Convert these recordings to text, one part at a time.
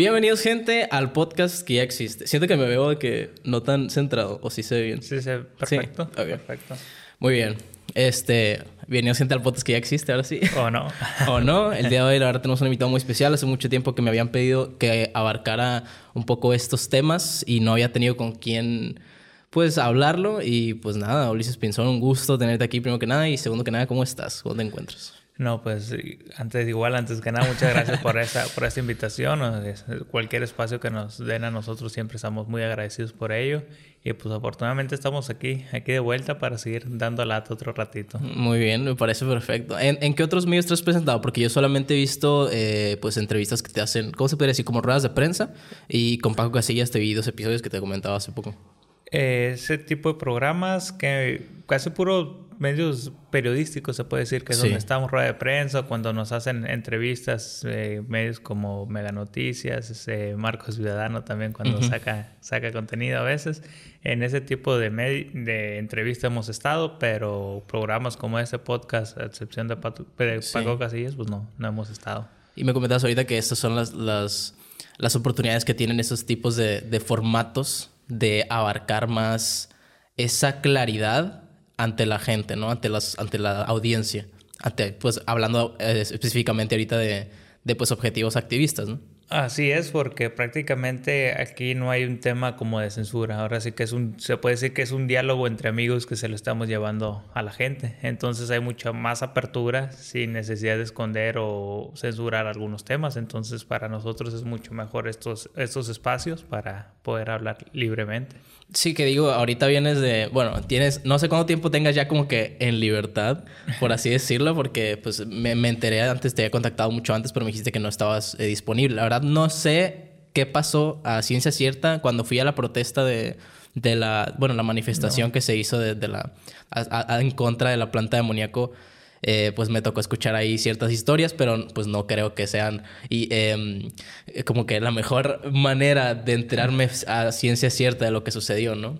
Bienvenidos, gente, al podcast que ya existe. Siento que me veo de que no tan centrado, o si se ve bien. Sí, sí, perfecto. Sí, ok. Perfecto. Muy bien. Este, bienvenidos, gente, al podcast que ya existe, ahora sí. O no. o no. El día de hoy, la verdad, tenemos un invitado muy especial. Hace mucho tiempo que me habían pedido que abarcara un poco estos temas y no había tenido con quién, pues, hablarlo. Y pues nada, Ulises Pinzón, un gusto tenerte aquí, primero que nada. Y segundo que nada, ¿cómo estás? ¿Cómo te encuentras? No, pues antes igual, antes que nada, muchas gracias por esta, por esta invitación. Cualquier espacio que nos den a nosotros siempre estamos muy agradecidos por ello. Y pues afortunadamente estamos aquí, aquí de vuelta para seguir dando lata otro ratito. Muy bien, me parece perfecto. ¿En, en qué otros medios te has presentado? Porque yo solamente he visto eh, pues entrevistas que te hacen, ¿cómo se puede decir? Como ruedas de prensa. Y con Paco Casillas te vi dos episodios que te comentaba hace poco. Eh, ese tipo de programas que casi puro medios periodísticos, se puede decir, que es Sí. donde estamos rueda de prensa, cuando nos hacen entrevistas, eh, medios como Mega Noticias, ese Marcos Ciudadano también cuando Ujú. saca, saca contenido a veces. En ese tipo de, de entrevista hemos estado, pero programas como este podcast, a excepción de, Pato- de Sí. Paco Casillas, pues no, no hemos estado. Y me comentabas ahorita que estas son las, las, las oportunidades que tienen esos tipos de, de formatos de abarcar más esa claridad ante la gente, ¿no? Ante, las, ante la audiencia. Ante, pues hablando eh, específicamente ahorita de, de pues, objetivos activistas, ¿no? Así es, porque prácticamente aquí no hay un tema como de censura. Ahora sí que es un, se puede decir que es un diálogo entre amigos que se lo estamos llevando a la gente. Entonces hay mucha más apertura sin necesidad de esconder o censurar algunos temas. Entonces para nosotros es mucho mejor estos, estos espacios para poder hablar libremente. Sí, que digo, ahorita vienes de, bueno, tienes, no sé cuánto tiempo tengas ya como que en libertad, por así decirlo, porque pues me, me enteré antes, te había contactado mucho antes, pero me dijiste que no estabas eh, disponible. La verdad no sé qué pasó a ciencia cierta cuando fui a la protesta de, de la, bueno, la manifestación que se hizo de, de la, a- a- en contra de la planta de amoníaco. Eh, pues me tocó escuchar ahí ciertas historias, pero pues no creo que sean y em, eh, como que la mejor manera de enterarme a ciencia cierta de lo que sucedió, ¿no?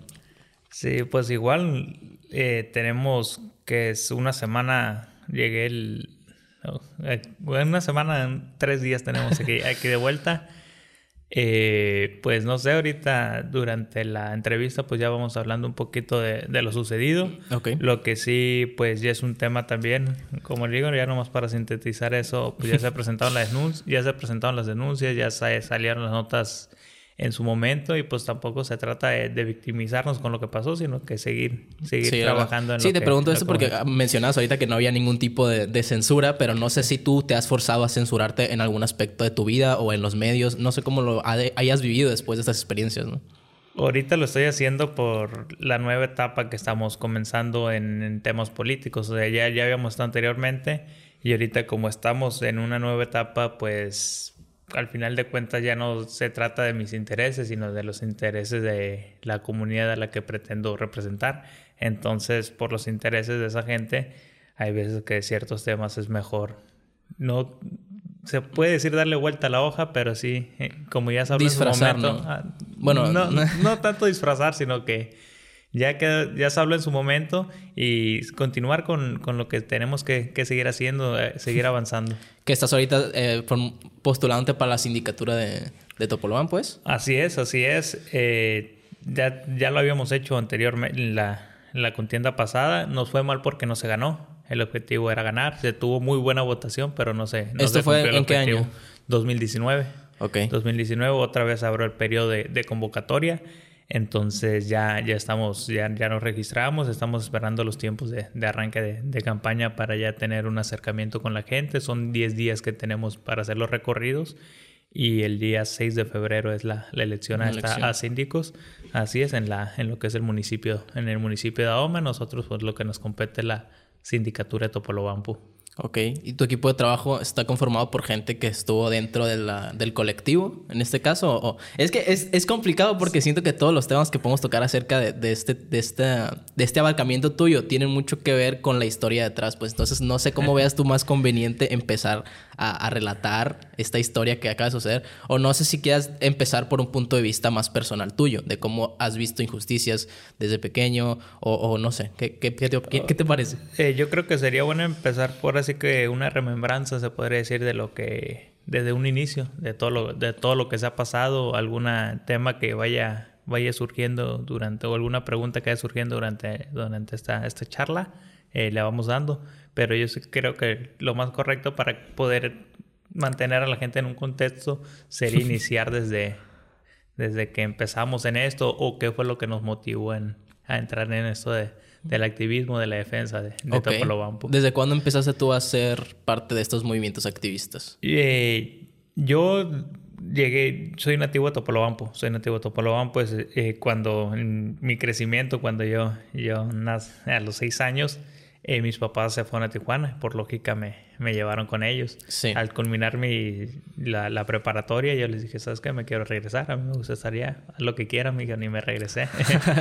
Sí, pues igual eh, tenemos que es una semana, llegué el... no, eh, una semana, tres días tenemos aquí, aquí de vuelta. Eh, pues no sé, ahorita durante la entrevista pues ya vamos hablando un poquito de, de lo sucedido. Ok. Lo que sí pues ya es un tema también, como le digo, ya nomás para sintetizar eso, pues ya se presentaron las denuncias, ya se presentaron las denuncias, ya sa- salieron las notas en su momento y pues tampoco se trata de, de victimizarnos con lo que pasó, sino que seguir, seguir Sí, trabajando en Sí, lo te que- pregunto esto que porque hemos hecho. mencionabas ahorita que no había ningún tipo de, de censura, pero no sé si tú te has forzado a censurarte en algún aspecto de tu vida o en los medios. No sé cómo lo ha- hayas vivido después de estas experiencias, ¿no? Ahorita lo estoy haciendo por la nueva etapa que estamos comenzando en, en temas políticos. O sea, ya, ya habíamos estado anteriormente y ahorita como estamos en una nueva etapa, pues al final de cuentas ya no se trata de mis intereses, sino de los intereses de la comunidad a la que pretendo representar. Entonces, por los intereses de esa gente, hay veces que ciertos temas es mejor. No se puede decir darle vuelta a la hoja, pero sí, eh, como ya se habló en su Disfrazar, momento. ¿no? ah, Bueno, no, no tanto disfrazar, sino que ya que ya se habló en su momento y continuar con, con lo que tenemos que, que seguir haciendo, eh, seguir avanzando. Que estás ahorita eh, postulándote para la sindicatura de, de Topolobampo, pues. Así es, así es. Eh, ya, ya lo habíamos hecho anteriormente en la, en la contienda pasada. Nos fue mal porque no se ganó. El objetivo era ganar. Se tuvo muy buena votación, pero no se. No ¿Esto se fue el en qué año? 2019. Ok. 2019 otra vez abrió el periodo de, de convocatoria. Entonces ya, ya estamos, ya, ya nos registramos, estamos esperando los tiempos de, de arranque de, de campaña para ya tener un acercamiento con la gente. Son 10 días que tenemos para hacer los recorridos y el día 6 de febrero es la, la elección, a, elección. a síndicos. Así es, en, la, en lo que es el municipio, en el municipio de Ahoma, nosotros pues lo que nos compete es la sindicatura de Topolobampo. Ok. ¿Y tu equipo de trabajo está conformado por gente que estuvo dentro de la- del colectivo, en este caso? O, es que es, es complicado porque siento que todos los temas que podemos tocar acerca de, de este, de, esta, de este abarcamiento tuyo tienen mucho que ver con la historia detrás. Pues entonces no sé cómo veas tú más conveniente empezar a, relatar esta historia que acaba de suceder. O no sé si quieras empezar por un punto de vista más personal tuyo, de cómo has visto injusticias desde pequeño o, no sé. ¿Qué, qué, qué te, qué te parece? Eh, yo creo que sería bueno empezar por así que una remembranza, se podría decir, de lo que desde un inicio, de todo lo, de todo lo que se ha pasado, algún tema que vaya, vaya surgiendo durante, o alguna pregunta que vaya surgiendo durante, durante esta, esta charla, eh, le vamos dando. Pero yo creo que lo más correcto para poder mantener a la gente en un contexto sería iniciar desde, desde que empezamos en esto o qué fue lo que nos motivó en, a entrar en esto de, del activismo, de la defensa de, de ¿Desde cuándo empezaste tú a ser parte de estos movimientos activistas? Eh, yo llegué, soy nativo de Topolobampo, soy nativo de Topolobampo, pues eh, cuando en mi crecimiento, cuando yo, yo nací a los seis años, eh, mis papás se fueron a Tijuana, por lógica me, me llevaron con ellos. Al culminar mi, la, la, preparatoria, yo les dije, ¿sabes qué? Me quiero regresar, a mí me gustaría lo que quieran, amigo, ni me regresé.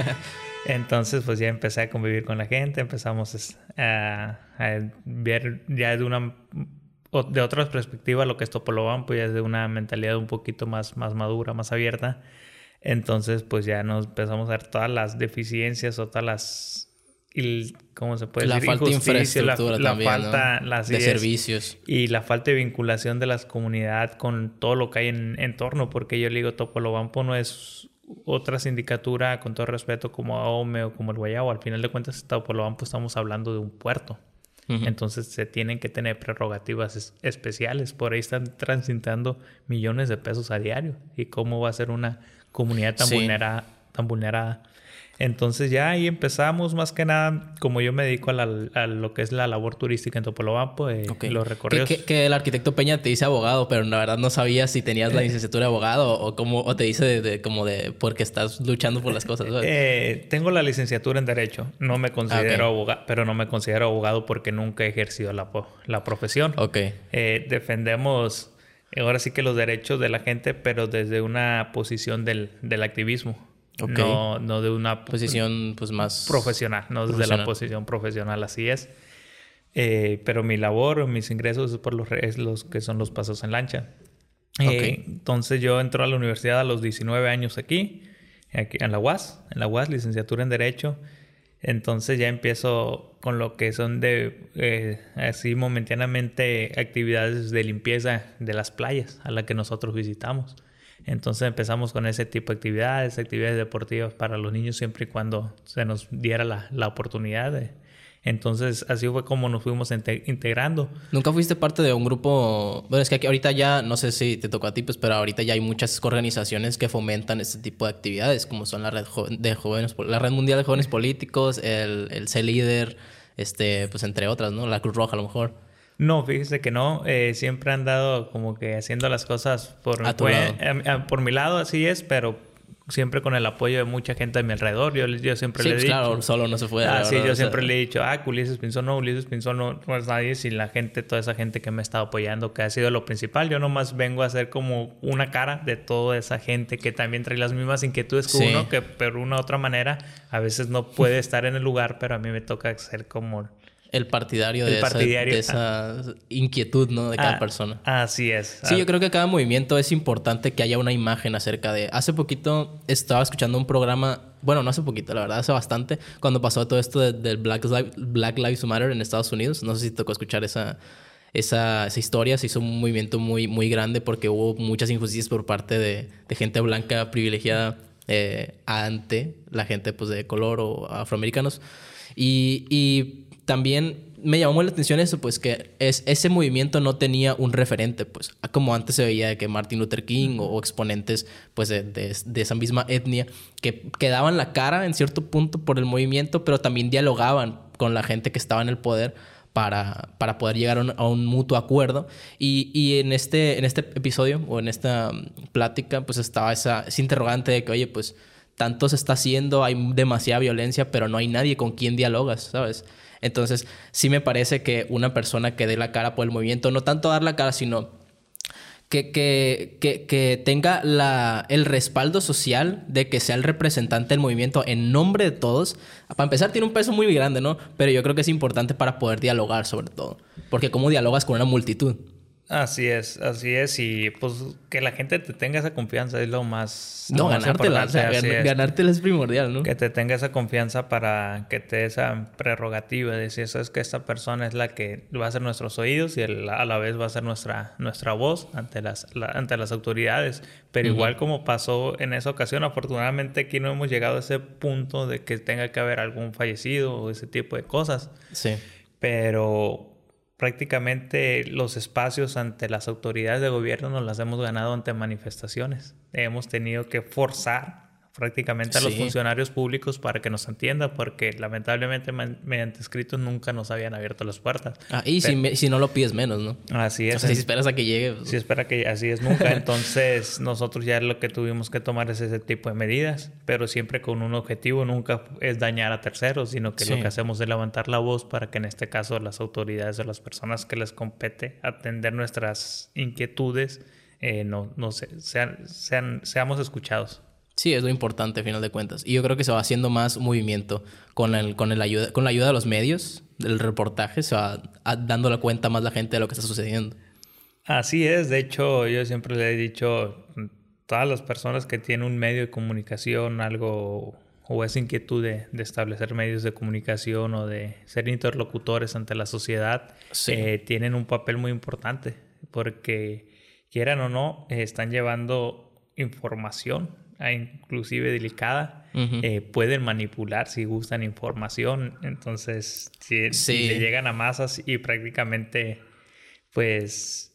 Entonces, pues ya empecé a convivir con la gente, empezamos a, ver ya de una de otra perspectiva lo que es Topolobampo, pues ya es de una mentalidad un poquito más, más madura, más abierta. Entonces, pues ya nos empezamos a ver todas las deficiencias o todas las y cómo se puede la decir falta de infraestructura la, también, falta de servicios. y la falta de vinculación de las comunidades con todo lo que hay en, en torno porque yo le digo Topolobampo no es otra sindicatura con todo respeto como AOME o como el Guayabo. Al final de cuentas Topolobampo estamos hablando de un puerto. Entonces se tienen que tener prerrogativas especiales. Por ahí están transitando millones de pesos a diario. Y cómo va a ser una comunidad tan vulnerada tan vulnerada entonces ya ahí empezamos más que nada, como yo me dedico a, lo que es la labor turística en Topolobampo, eh, los recorridos. Que, el arquitecto Peña te dice abogado, pero la verdad no sabía si tenías la eh. licenciatura de abogado o, cómo, o te dice de, como de porque estás luchando por las cosas. Eh, tengo la licenciatura en Derecho, no me considero abogado, pero no me considero abogado porque nunca he ejercido la, la profesión. Ok. defendemos ahora sí que los derechos de la gente, pero desde una posición del, del activismo. No, no de una posición pues más profesional, no desde la posición profesional, así es. Eh, pero mi labor, mis ingresos es por los, es los que son los pasos en lancha. Eh, entonces yo entro a la universidad a los 19 años aquí, aquí en la UAS, en la UAS, licenciatura en Derecho. Entonces ya empiezo con lo que son de, eh, así momentáneamente, actividades de limpieza de las playas a las que nosotros visitamos. Entonces empezamos con ese tipo de actividades, actividades deportivas para los niños siempre y cuando se nos diera la, la oportunidad. entonces así fue como nos fuimos integrando. ¿Nunca fuiste parte de un grupo? Bueno, es que aquí ahorita ya, no sé si te tocó a ti, pues, pero ahorita ya hay muchas organizaciones que fomentan este tipo de actividades, como son la Red, de jóvenes, la Red Mundial de Jóvenes Políticos, el, el C-Líder, este, pues entre otras, ¿no? La Cruz Roja a lo mejor. No, fíjese que no. Eh, siempre han dado como que haciendo las cosas por, por mi lado, así es, pero siempre con el apoyo de mucha gente a mi alrededor. Yo, yo siempre le he pues, dicho. claro, solo no se fue. Ah, sí, yo siempre le he dicho, ah, Ulises Pinzón no, Ulises Pinzón no, no es nadie sin la gente, toda esa gente que me ha estado apoyando, que ha sido lo principal. Yo nomás vengo a ser como una cara de toda esa gente que también trae las mismas inquietudes que uno, que por una u otra manera a veces no puede estar en el lugar, pero a mí me toca ser como el partidario, de, esa, inquietud, ¿no? De cada ah, persona. Así es. Sí, yo creo que cada movimiento es importante que haya una imagen acerca de... Hace poquito estaba escuchando un programa, bueno, no hace poquito, la verdad, hace bastante, cuando pasó todo esto del Black, Black Lives Matter en Estados Unidos. No sé si tocó escuchar esa, esa, esa, historia. Se hizo un movimiento muy, muy grande porque hubo muchas injusticias por parte de, de gente blanca privilegiada eh, ante la gente pues, de color o afroamericanos. Y, y también me llamó la atención eso, pues que es, ese movimiento no tenía un referente, pues como antes se veía de que Martin Luther King o, exponentes pues de, de, esa misma etnia que, que daban la cara en cierto punto por el movimiento, pero también dialogaban con la gente que estaba en el poder para, para poder llegar a un, mutuo acuerdo. Y, y, en, este, en este episodio o en esta plática pues estaba esa, ese interrogante de que, oye, pues tanto se está haciendo, hay demasiada violencia, pero no hay nadie con quien dialogas, ¿sabes? Entonces, sí me parece que una persona que dé la cara por el movimiento, no tanto dar la cara, sino que, que, que, tenga la, el respaldo social de que sea el representante del movimiento en nombre de todos. Para empezar, tiene un peso muy grande, ¿no? Pero yo creo que es importante para poder dialogar sobre todo. Porque ¿cómo dialogas con una multitud? Así es, así es. Y pues que la gente te tenga esa confianza es lo más. No, ganártela. O sea, ganártela es primordial, ¿no? Que te tenga esa confianza para que te dé esa prerrogativa de decir, eso es que esta persona es la que va a ser nuestros oídos y a la vez va a ser nuestra, nuestra voz ante las, ante las autoridades. Pero igual como pasó en esa ocasión, afortunadamente aquí no hemos llegado a ese punto de que tenga que haber algún fallecido o ese tipo de cosas. Sí. Pero prácticamente los espacios ante las autoridades de gobierno nos las hemos ganado ante manifestaciones. Hemos tenido que forzar prácticamente a los funcionarios públicos para que nos entiendan, porque lamentablemente mediante escritos nunca nos habían abierto las puertas. Ah, y si, no lo pides menos, ¿no? Así es. si esperas a que llegue. Pues... Si espera que así es nunca. Entonces nosotros ya lo que tuvimos que tomar es ese tipo de medidas, pero siempre con un objetivo, nunca es dañar a terceros, sino que lo que hacemos es levantar la voz para que en este caso las autoridades o las personas que les compete atender nuestras inquietudes, eh, no, no sean, sean, seamos escuchados. Sí, es lo importante, a final de cuentas. Y yo creo que se va haciendo más movimiento con, el, con, el ayuda, con la ayuda de los medios, del reportaje, se va dando la cuenta más la gente de lo que está sucediendo. Así es, de hecho, yo siempre le he dicho, todas las personas que tienen un medio de comunicación, algo o esa inquietud de, establecer medios de comunicación o de ser interlocutores ante la sociedad, eh, tienen un papel muy importante porque quieran o no, están llevando información inclusive delicada, eh, pueden manipular si gustan información. Entonces, si, si, llegan a masas y prácticamente, pues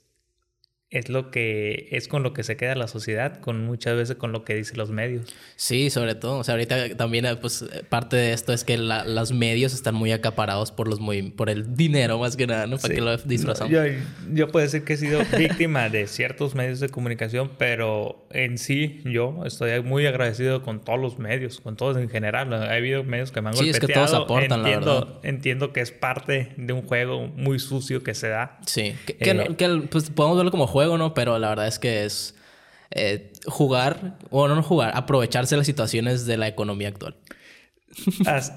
es lo que es con lo que se queda la sociedad, con muchas veces con lo que dicen los medios. Sí, sobre todo. O sea, ahorita también pues parte de esto es que los medios están muy acaparados por los muy, por el dinero más que nada, ¿no? Para que lo disfrazamos. yo, yo puedo decir que he sido víctima de ciertos medios de comunicación, pero en sí yo estoy muy agradecido con todos los medios, con todos en general. Ha habido medios que me han sí, es que todos aportan, entiendo, la verdad. Entiendo que es parte de un juego muy sucio que se da. Sí, que, que eh, pues podemos verlo como juego ¿no? Pero la verdad es que es eh, jugar, o no jugar, aprovecharse las situaciones de la economía actual.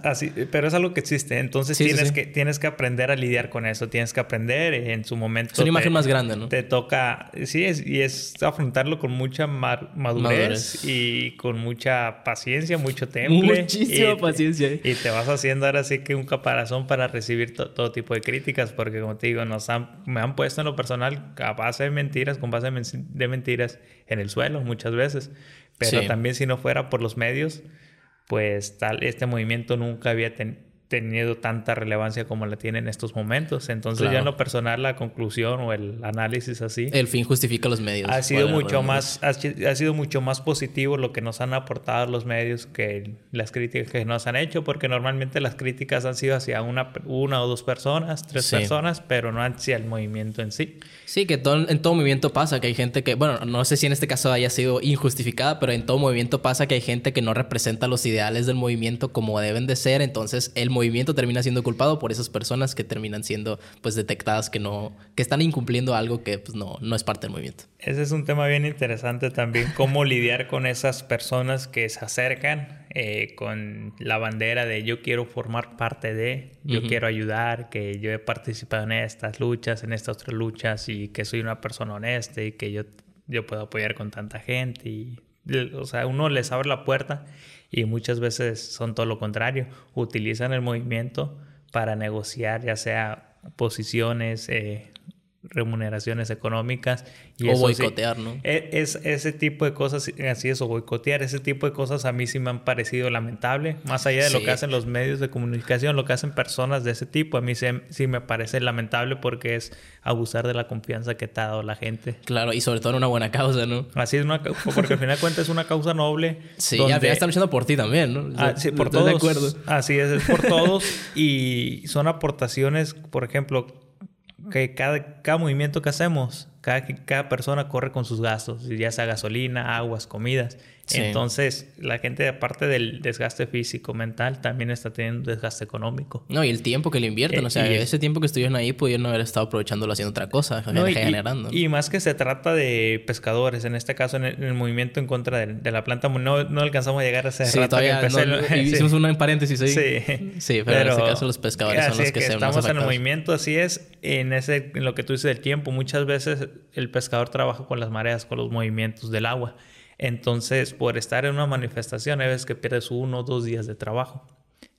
Así, pero es algo que existe. Entonces tienes, Que, tienes que aprender a lidiar con eso. Tienes que aprender en su momento. Es una imagen más grande, ¿no? Te toca. Sí, es, y es afrontarlo con mucha madurez, y con mucha paciencia, mucho temple. Muchísima paciencia. Y te vas haciendo ahora sí que un caparazón para recibir todo tipo de críticas. Porque, como te digo, nos han, me han puesto en lo personal a base de mentiras, con base de mentiras en el suelo muchas veces. Pero también, si no fuera por los medios pues tal, este movimiento nunca había tenido tenido tanta relevancia como la tiene en estos momentos. Entonces, ya en lo personal, la conclusión o el análisis así. El fin justifica los medios. Ha sido mucho más, ha, sido mucho más positivo lo que nos han aportado los medios que las críticas que nos han hecho, porque normalmente las críticas han sido hacia una, una o dos personas, tres personas, pero no hacia el movimiento en sí. Sí, que todo, en todo movimiento pasa que hay gente que, bueno, no sé si en este caso haya sido injustificada, pero en todo movimiento pasa que hay gente que no representa los ideales del movimiento como deben de ser, entonces el movimiento termina siendo culpado por esas personas que terminan siendo pues detectadas que no que están incumpliendo algo que pues no no es parte del movimiento. Ese es un tema bien interesante también cómo lidiar con esas personas que se acercan eh, con la bandera de yo quiero formar parte de, yo quiero ayudar, que yo he participado en estas luchas, en estas otras luchas y que soy una persona honesta y que yo yo puedo apoyar con tanta gente y o sea, uno les abre la puerta y muchas veces son todo lo contrario, utilizan el movimiento para negociar ya sea posiciones, eh, remuneraciones económicas. Y o boicotear, ¿no? E, es, ese tipo de cosas, así es, o boicotear, ese tipo de cosas a mí sí me han parecido lamentable. Más allá de lo que hacen los medios de comunicación, lo que hacen personas de ese tipo, a mí sí, me parece lamentable porque es abusar de la confianza que te ha dado la gente. Claro, y sobre todo en una buena causa, ¿no? Así es, una, porque al final de cuentas es una causa noble. Sí, donde... al final están luchando por ti también, ¿no? Ah, sí, por todos. De acuerdo. Así es, es por todos. y son aportaciones, por ejemplo, que cada, cada movimiento que hacemos, cada, cada persona corre con sus gastos, ya sea gasolina, aguas, comidas. Entonces, la gente, aparte del desgaste físico, mental, también está teniendo un desgaste económico. No, y el tiempo que le invierten. o sea, ese tiempo que estuvieron ahí pudieron haber estado aprovechándolo haciendo otra cosa, generando. Y, más que se trata de pescadores, en este caso, en el, movimiento en contra de, la planta, no, no, alcanzamos a llegar a ese sí, todavía Hicimos un paréntesis ahí. Sí, sí pero, en este caso los pescadores son los que, Estamos en el movimiento, así es. En, ese, en lo que tú dices del tiempo, muchas veces el pescador trabaja con las mareas, con los movimientos del agua. Entonces, por estar en una manifestación, hay veces que pierdes uno o dos días de trabajo.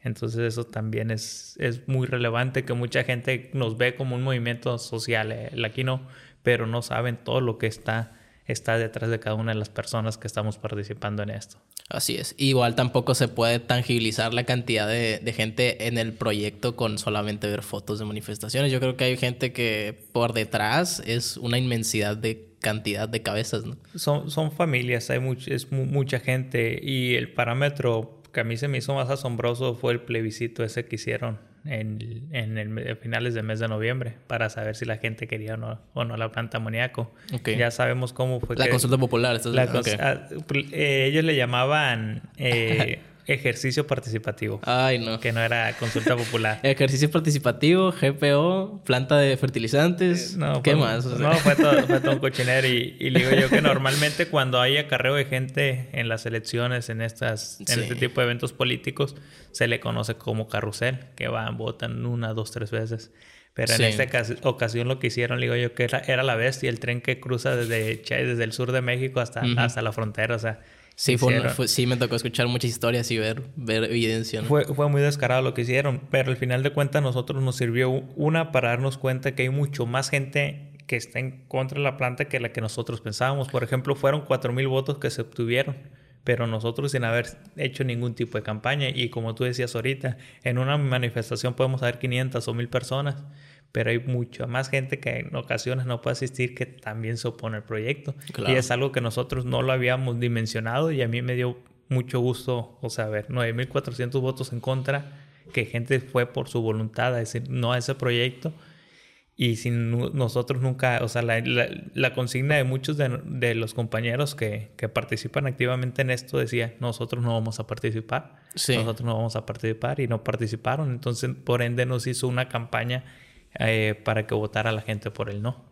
Entonces eso también es, es muy relevante que mucha gente nos ve como un movimiento social, el Aquino, pero no saben todo lo que está, está detrás de cada una de las personas que estamos participando en esto. Así es. Igual tampoco se puede tangibilizar la cantidad de, de, gente en el proyecto con solamente ver fotos de manifestaciones. Yo creo que hay gente que por detrás es una inmensidad de cantidad de cabezas. ¿no? Son, son familias, hay much, es mucha gente y el parámetro que a mí se me hizo más asombroso fue el plebiscito ese que hicieron en, en, el, finales del mes de noviembre para saber si la gente quería o no, o no la planta amoníaco. Ya sabemos cómo fue. La consulta popular. La ah, eh, ellos le llamaban eh, ejercicio participativo. Ay, no. Que no era consulta popular. ejercicio participativo, GPO, planta de fertilizantes. no, ¿Qué más? No, fue todo, fue todo un cochinero. Y, y, digo yo que normalmente cuando hay acarreo de gente en las elecciones, en, estas, en este tipo de eventos políticos, se le conoce como carrusel, que van, votan una, dos, tres veces. Pero en esta ocasión lo que hicieron, digo yo, que era, era la bestia, el tren que cruza desde, desde el sur de México hasta, hasta la frontera. O sea, Sí, fue, sí, me tocó escuchar muchas historias y ver, ver evidencia. Fue, fue muy descarado lo que hicieron, pero al final de cuentas nosotros nos sirvió una para darnos cuenta que hay mucho más gente que está en contra de la planta que la que nosotros pensábamos. Por ejemplo, fueron 4.000 votos que se obtuvieron, pero nosotros sin haber hecho ningún tipo de campaña. Y como tú decías ahorita, en una manifestación podemos haber 500 o 1.000 personas pero hay mucha más gente que en ocasiones no puede asistir que también se opone al proyecto. Y es algo que nosotros no lo habíamos dimensionado y a mí me dio mucho gusto, o sea, ver 9.400 votos en contra, que gente fue por su voluntad a decir no a ese proyecto. Y sin nosotros nunca, o sea, la, la, consigna de muchos de, de los compañeros que, que, participan activamente en esto decía, nosotros no vamos a participar, nosotros no vamos a participar y no participaron. Entonces, por ende, nos hizo una campaña eh, para que votara la gente por el no.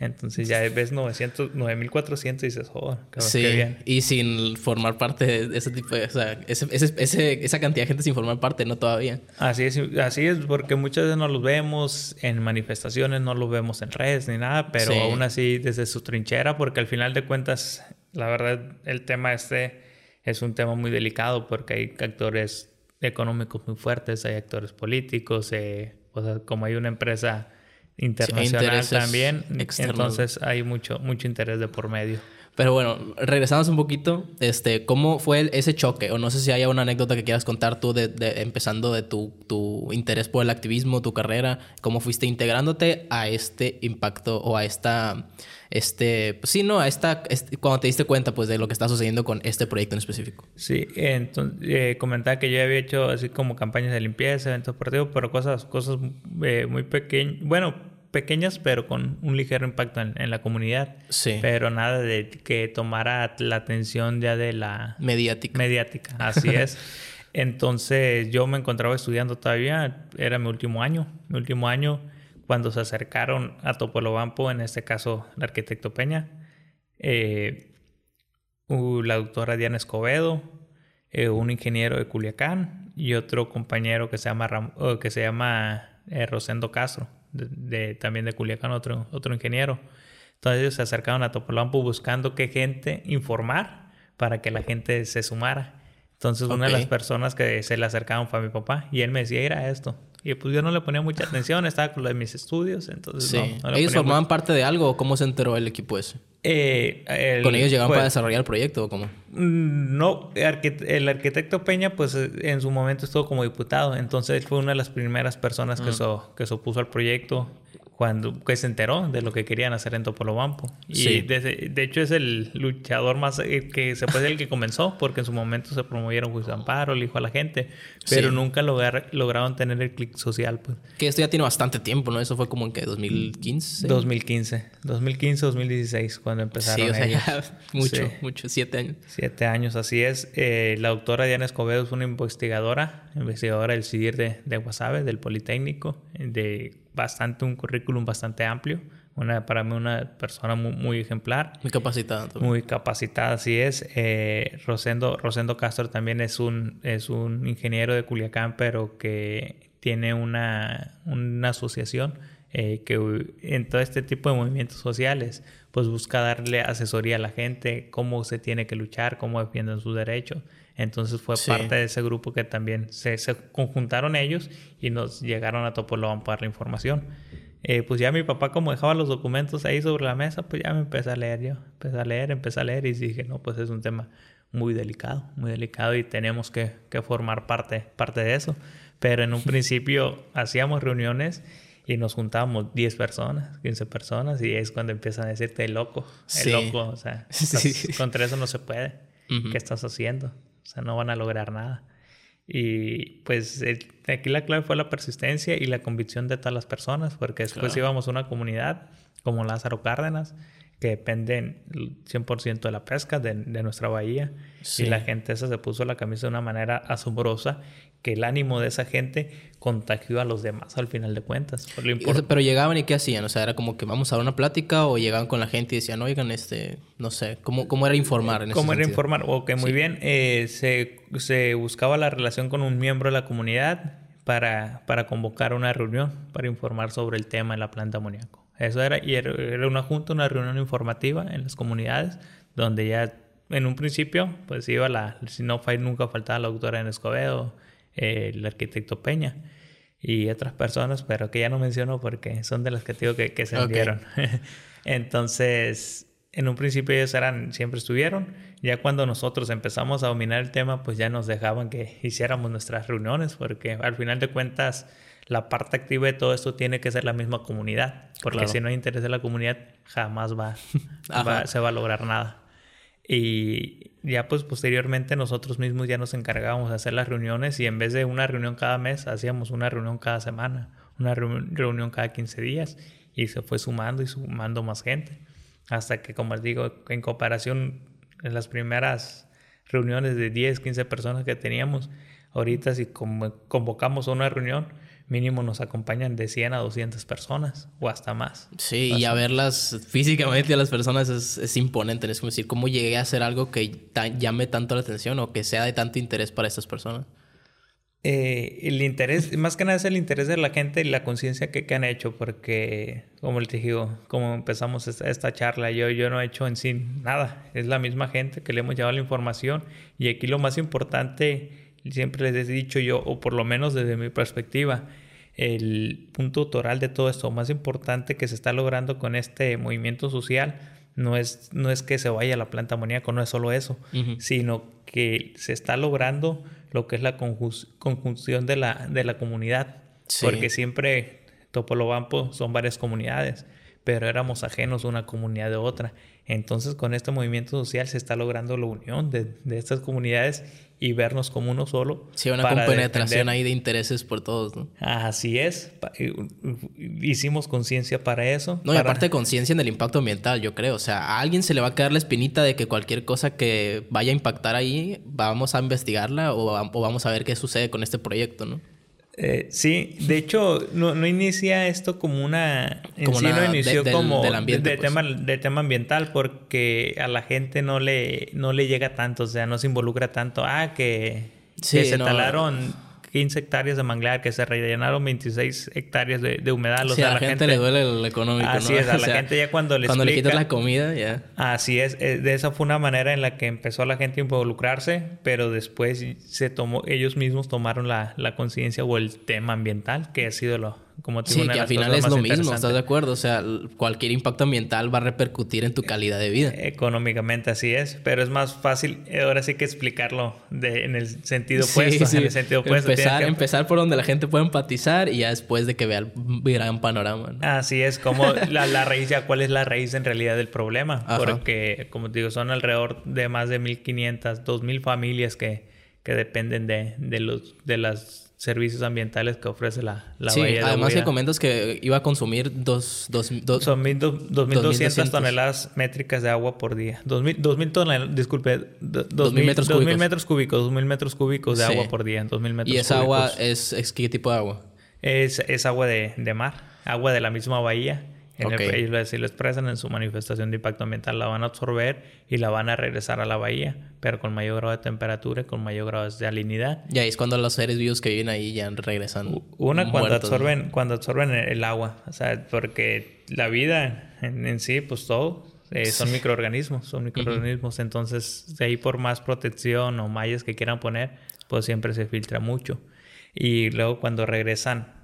Entonces ya ves 900, 9400 y dices, oh, sí, qué bien. Y sin formar parte de ese tipo de. O sea, ese, ese, esa cantidad de gente sin formar parte, no todavía. Así es, así es, porque muchas veces no los vemos en manifestaciones, no los vemos en redes ni nada, pero aún así desde su trinchera, porque al final de cuentas, la verdad, el tema este es un tema muy delicado porque hay actores económicos muy fuertes, hay actores políticos, eh, o sea, como hay una empresa internacional también, entonces hay mucho, mucho interés de por medio. Pero bueno, regresamos un poquito, este, ¿cómo fue ese choque? O no sé si hay una anécdota que quieras contar tú de, empezando de tu, tu, interés por el activismo, tu carrera, cómo fuiste integrándote a este impacto o a esta, este, pues sí, no, a esta, este, cuando te diste cuenta pues de lo que está sucediendo con este proyecto en específico. Sí, entonces eh, comentaba que yo había hecho así como campañas de limpieza, eventos deportivos, pero cosas, cosas eh, muy pequeñas, bueno, pequeñas, pero con un ligero impacto en, la comunidad. Sí. Pero nada de que tomara la atención ya de la... Mediática. Mediática, así es. Entonces yo me encontraba estudiando todavía, era mi último año, mi último año, cuando se acercaron a Topolobampo, en este caso el arquitecto Peña, eh, la doctora Diana Escobedo, eh, un ingeniero de Culiacán y otro compañero que se llama, que se llama eh, Rosendo Castro de, también de Culiacán, otro, otro ingeniero. Entonces ellos se acercaron a Topolampo buscando qué gente informar para que la gente se sumara. Entonces una de las personas que se le acercaron fue a mi papá y él me decía, era esto. Y pues yo no le ponía mucha atención, estaba con lo de mis estudios, entonces no, ¿Ellos formaban parte de algo o cómo se enteró el equipo ese? Eh, ¿Con ellos llegaban para desarrollar el proyecto o cómo? Mm, no, el arquitecto Peña pues en su momento estuvo como diputado, entonces fue una de las primeras personas que, ah. que se opuso al proyecto cuando que se enteró de lo que querían hacer en Topolobampo. Y de, hecho es el luchador más eh, que se puede el que comenzó, porque en su momento se promovieron Juicio Amparo, le dijo a la gente, pero nunca lograron tener el clic social. Pues. Que esto ya tiene bastante tiempo, ¿no? Eso fue como en que 2015. 2015, 2015, 2016, cuando empezaron. Sí, o sea, ya mucho, mucho, siete años. Siete años, así es. Eh, la doctora Diana Escobedo es una investigadora, investigadora del CIDIR de, de Guasave, del Politécnico, de bastante, un currículum bastante amplio. Una, para mí una persona muy, ejemplar. Muy capacitada. Muy capacitada, así es. Eh, Rosendo, Rosendo Castro también es un, es un ingeniero de Culiacán, pero que tiene una, una asociación eh, que en todo este tipo de movimientos sociales, pues busca darle asesoría a la gente, cómo se tiene que luchar, cómo defienden sus derechos. Entonces fue parte de ese grupo que también se, se, conjuntaron ellos y nos llegaron a Topolobampo para la información. Eh, pues ya mi papá como dejaba los documentos ahí sobre la mesa, pues ya me empecé a leer yo, empecé a leer, empecé a leer y dije, no, pues es un tema muy delicado, muy delicado y tenemos que, que formar parte, parte de eso. Pero en un principio hacíamos reuniones y nos juntábamos 10 personas, 15 personas y es cuando empiezan a decirte loco, el loco, o sea, contra eso no se puede. ¿Qué estás haciendo? O sea, no van a lograr nada. Y pues aquí la clave fue la persistencia y la convicción de todas las personas, porque después íbamos a una comunidad como Lázaro Cárdenas, que dependen 100% de la pesca de, nuestra bahía. Y la gente esa se puso la camisa de una manera asombrosa que el ánimo de esa gente contagió a los demás al final de cuentas. Pero llegaban y qué hacían, o sea, era como que vamos a dar una plática o llegaban con la gente y decían, oigan, este, no sé, ¿cómo, cómo era informar? En ¿Cómo era informar? Ok, muy bien. Eh, se, se, buscaba la relación con un miembro de la comunidad para, para convocar una reunión, para informar sobre el tema de la planta amoníaco. Eso era, y era una junta, una reunión informativa en las comunidades, donde ya en un principio, pues iba la, si no nunca faltaba la doctora en Escobedo, eh, el arquitecto Peña y otras personas, pero que ya no menciono porque son de las que digo que, se enviaron. Entonces, en un principio ellos eran, siempre estuvieron. Ya cuando nosotros empezamos a dominar el tema, pues ya nos dejaban que hiciéramos nuestras reuniones, porque al final de cuentas la parte activa de todo esto tiene que ser la misma comunidad, porque si no hay interés de la comunidad, jamás va, se va a lograr nada. Y ya pues posteriormente nosotros mismos ya nos encargábamos de hacer las reuniones y en vez de una reunión cada mes, hacíamos una reunión cada semana, una reunión cada 15 días y se fue sumando y sumando más gente. Hasta que, como les digo, en comparación en las primeras reuniones de 10, 15 personas que teníamos, ahorita si convocamos una reunión, mínimo nos acompañan de 100 a 200 personas o hasta más. Sí, y a verlas físicamente a las personas es, imponente. Es como decir, ¿cómo llegué a hacer algo que llame tanto la atención o que sea de tanto interés para estas personas? Eh, el interés, más que nada es el interés de la gente y la conciencia que, han hecho, porque, como les digo, como empezamos esta, charla, yo, yo no he hecho en sí nada. Es la misma gente que le hemos llevado la información y aquí lo más importante siempre les he dicho yo, o por lo menos desde mi perspectiva, el punto toral de todo esto, más importante que se está logrando con este movimiento social, no es, no es que se vaya la planta amoníaco, no es solo eso, sino que se está logrando lo que es la conjunción de la, de la comunidad. Porque siempre Topolobampo son varias comunidades, pero éramos ajenos una comunidad de otra. Entonces con este movimiento social se está logrando la unión de, de estas comunidades y vernos como uno solo. Sí, una compenetración ahí de intereses por todos, ¿no? Así es. Hicimos conciencia para eso. No, y aparte conciencia en el impacto ambiental, yo creo. O sea, a alguien se le va a quedar la espinita de que cualquier cosa que vaya a impactar ahí, vamos a investigarla o, o vamos a ver qué sucede con este proyecto, ¿no? Eh, sí, de hecho, no, no, inicia esto como una. En sí no inició como de, pues. tema, de tema ambiental, porque a la gente no le, no le llega tanto, o sea, no se involucra tanto. Ah, que, se talaron 15 hectáreas de manglar, que se rellenaron 26 hectáreas de, de humedad. sí, a la, gente, le duele el económico. Así es, a la gente ya cuando le Cuando le quitas la comida, ya. Así es, eh, de esa fue una manera en la que empezó la gente a involucrarse, pero después se tomó, ellos mismos tomaron la, la conciencia o el tema ambiental, que ha sido lo, como sí, que al final es lo mismo, ¿estás de acuerdo? O sea, cualquier impacto ambiental va a repercutir en tu calidad de vida. Económicamente así es, pero es más fácil eh, ahora sí que explicarlo de, en el sentido opuesto. Sí. En el sentido opuesto. Empezar, empezar por donde la gente puede empatizar y ya después de que vea el gran panorama. Así es, como la, la, raíz, ya cuál es la raíz en realidad del problema. Porque, como te digo, son alrededor de más de 1.500, 2.000 familias que, que dependen de, de, los, de las servicios ambientales que ofrece la, la sí, además que comentas que iba a consumir dos... dos, dos Son 2.200 toneladas métricas de agua por día. 2.000 toneladas, disculpe, 2.000 metros, cúbicos. metros cúbicos. 2.000 metros cúbicos de agua por día. 2.000 metros ¿Y esa agua es, es, qué tipo de agua? Es, es agua de, de mar, agua de la misma bahía. En el, ellos lo, lo expresan en su manifestación de impacto ambiental, la van a absorber y la van a regresar a la bahía, pero con mayor grado de temperatura y con mayor grado de salinidad. Y ahí es cuando los seres vivos que viven ahí ya regresan. Una cuando absorben, cuando absorben el agua, o sea, porque la vida en, sí, pues todo, eh, son microorganismos, son microorganismos, entonces de ahí por más protección o mallas que quieran poner, pues siempre se filtra mucho. Y luego cuando regresan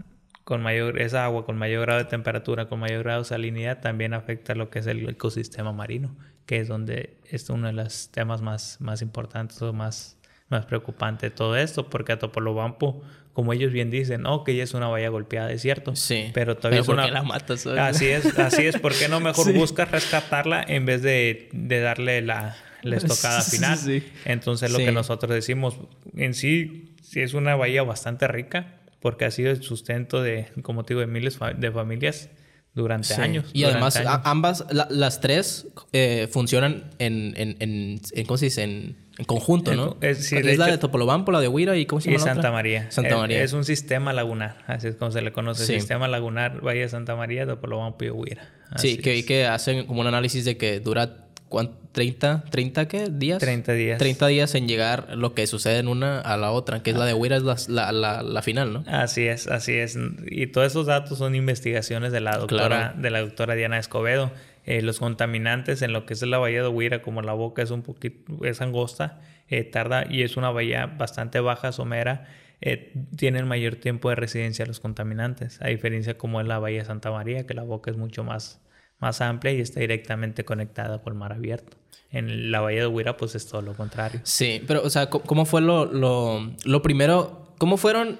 con mayor, esa agua con mayor grado de temperatura, con mayor grado de salinidad, también afecta lo que es el ecosistema marino, que es donde es uno de los temas más, más importantes o más, más preocupantes de todo esto, porque a Topolobampo, como ellos bien dicen, oh, que ya es una bahía golpeada, es cierto. Sí. Pero todavía es una... la matas? Así es, así es. ¿Por qué no mejor buscas rescatarla en vez de, de darle la, la estocada final? Sí. Entonces, lo que nosotros decimos, en sí, sí es una bahía bastante rica, porque ha sido el sustento de, como te digo, de miles de familias durante años. Y además, ambas, las tres eh, funcionan en, en, en, ¿cómo se dice? En, conjunto, ¿no? Es, la de Topolobampo, la de Huira y ¿cómo se llama? Y Santa María. Santa María. Es, un sistema lagunar, así es como se le conoce. Sistema lagunar, Valle de Santa María, Topolobampo y Huira. sí, que, que hacen como un análisis de que dura ¿30, 30 qué? ¿Días? 30 días. 30 días en llegar lo que sucede en una a la otra, que es la de Huira, es la, la, la, final, ¿no? Así es, así es. Y todos esos datos son investigaciones de la doctora, de la doctora Diana Escobedo. Eh, los contaminantes en lo que es la bahía de Huira, como la boca es un poquito, es angosta, eh, tarda y es una bahía bastante baja, somera, eh, tienen mayor tiempo de residencia los contaminantes, a diferencia como en la bahía de Santa María, que la boca es mucho más, más amplia y está directamente conectada con el mar abierto. En la Bahía de Huira, pues es todo lo contrario. Sí, pero, o sea, ¿cómo fue lo, lo, primero? ¿Cómo fueron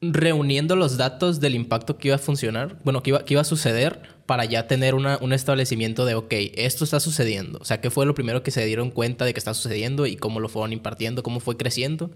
reuniendo los datos del impacto que iba a funcionar? Bueno, que iba, que iba a suceder para ya tener una, un establecimiento de, ok, esto está sucediendo. O sea, ¿qué fue lo primero que se dieron cuenta de que está sucediendo y cómo lo fueron impartiendo, cómo fue creciendo?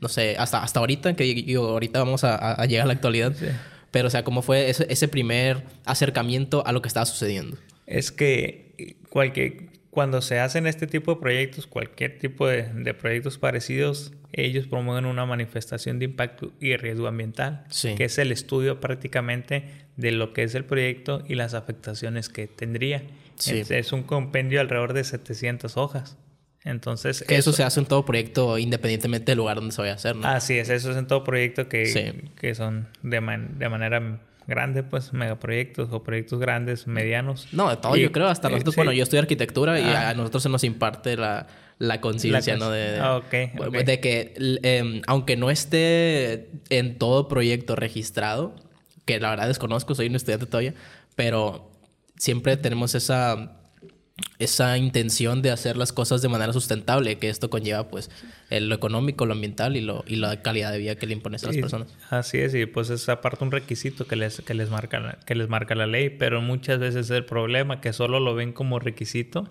No sé, hasta, hasta ahorita, que yo, ahorita vamos a, llegar a la actualidad. Sí. Pero, o sea, ¿cómo fue ese, ese primer acercamiento a lo que estaba sucediendo? Es que cualquier, cuando se hacen este tipo de proyectos, cualquier tipo de, de, proyectos parecidos, ellos promueven una manifestación de impacto y riesgo ambiental, que es el estudio prácticamente de lo que es el proyecto y las afectaciones que tendría. Es, es, un compendio alrededor de 700 hojas. Entonces... Que eso, se hace en todo proyecto independientemente del lugar donde se vaya a hacer, ¿no? Así es, eso es en todo proyecto que, que son de, de manera grande, pues megaproyectos o proyectos grandes, medianos. No, de todo, yo creo, hasta eh, nosotros, bueno, yo estudio arquitectura y ah. a nosotros se nos imparte la, la conciencia, ¿no? De, ah, okay, de que, em, aunque no esté en todo proyecto registrado, que la verdad desconozco, soy un estudiante todavía, pero siempre tenemos esa esa intención de hacer las cosas de manera sustentable, que esto conlleva pues lo económico, lo ambiental y, lo, y la calidad de vida que le impones a las personas. Así es, y pues es aparte un requisito que les, que les, marca, que les marca la ley, pero muchas veces es el problema que solo lo ven como requisito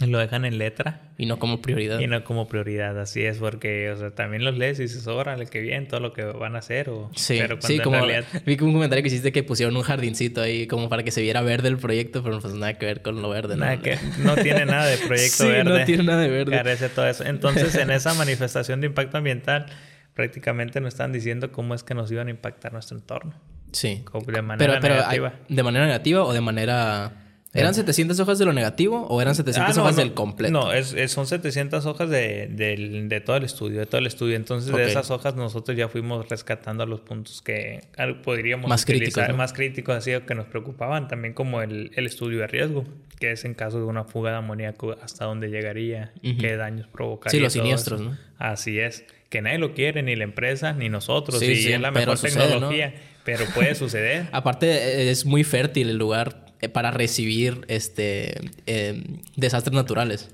lo dejan en letra. Y no como prioridad. Y no como prioridad, así es, porque, o sea, también los lees y dices, órale, qué bien, todo lo que van a hacer. O, sí, sí, como vi un comentario que hiciste que pusieron un jardincito ahí como para que se viera verde el proyecto, pero pues nada que ver con lo verde. Nada que, no tiene nada de proyecto sí, verde. no tiene nada de verde. Carece todo eso. Entonces, en esa manifestación de impacto ambiental, prácticamente nos están diciendo cómo es que nos iban a impactar nuestro entorno. Sí. De manera pero, negativa. ¿De manera negativa o de manera ¿Eran 700 hojas de lo negativo o eran 700 ah, hojas del completo? No, es, son 700 hojas de, de, todo el estudio, de todo el estudio. Entonces, de esas hojas nosotros ya fuimos rescatando los puntos que podríamos más utilizar, críticos, más críticos, así que nos preocupaban, también como el, el, estudio de riesgo, que es en caso de una fuga de amoníaco, hasta dónde llegaría, qué daños provocaría. Sí, los siniestros, ¿no? Así es, que nadie lo quiere, ni la empresa, ni nosotros, sí, y es la mejor tecnología, pero puede suceder. Aparte, es muy fértil el lugar eh, para recibir este em, desastres naturales.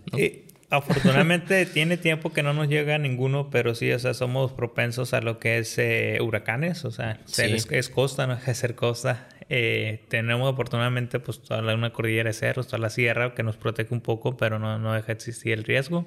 afortunadamente tiene tiempo que no nos llega ninguno, pero sí, o sea, somos propensos a lo que es eh, huracanes, o sea, es, costa, no es ser costa. Eh, tenemos afortunadamente pues toda la, una cordillera de cerros, toda la sierra que nos protege un poco, pero no, no deja existir el riesgo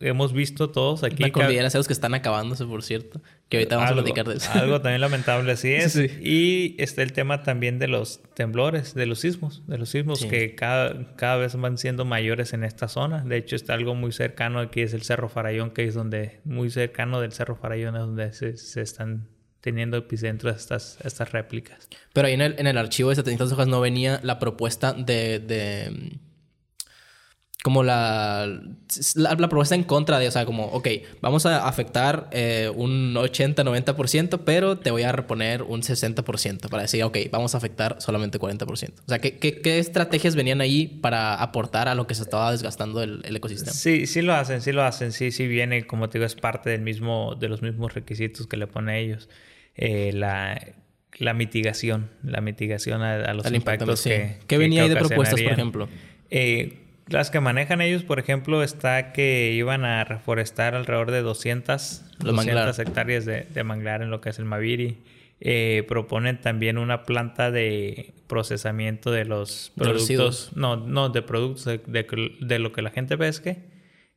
hemos visto todos aquí. La cordillera que están acabándose, por cierto. Que ahorita vamos a platicar de eso. Algo también lamentable, así es. Y está el tema también de los temblores, de los sismos, de los sismos que cada, cada vez van siendo mayores en esta zona. De hecho, está algo muy cercano aquí, es el Cerro Farallón, que es donde, muy cercano del Cerro Farallón, es donde se, están teniendo epicentros estas, estas réplicas. Pero ahí en el, en el archivo de 700 hojas no venía la propuesta de, de como la, la, propuesta en contra de, o sea, como, ok, vamos a afectar eh, un 80-90%, pero te voy a reponer un 60% para decir, ok, vamos a afectar solamente 40%. O sea, ¿qué, qué, qué estrategias venían ahí para aportar a lo que se estaba desgastando el, el, ecosistema? Sí, sí lo hacen, sí lo hacen, sí, sí viene, como te digo, es parte del mismo, de los mismos requisitos que le ponen ellos. Eh, la, la mitigación, la mitigación a, los impactos que... ¿Qué venía ahí de propuestas, por ejemplo? Eh, las que manejan ellos, por ejemplo, está que iban a reforestar alrededor de 200, 200 hectáreas de, de, manglar en lo que es el Maviri. Eh, proponen también una planta de procesamiento de los productos, no, no, de productos de, lo que la gente pesque,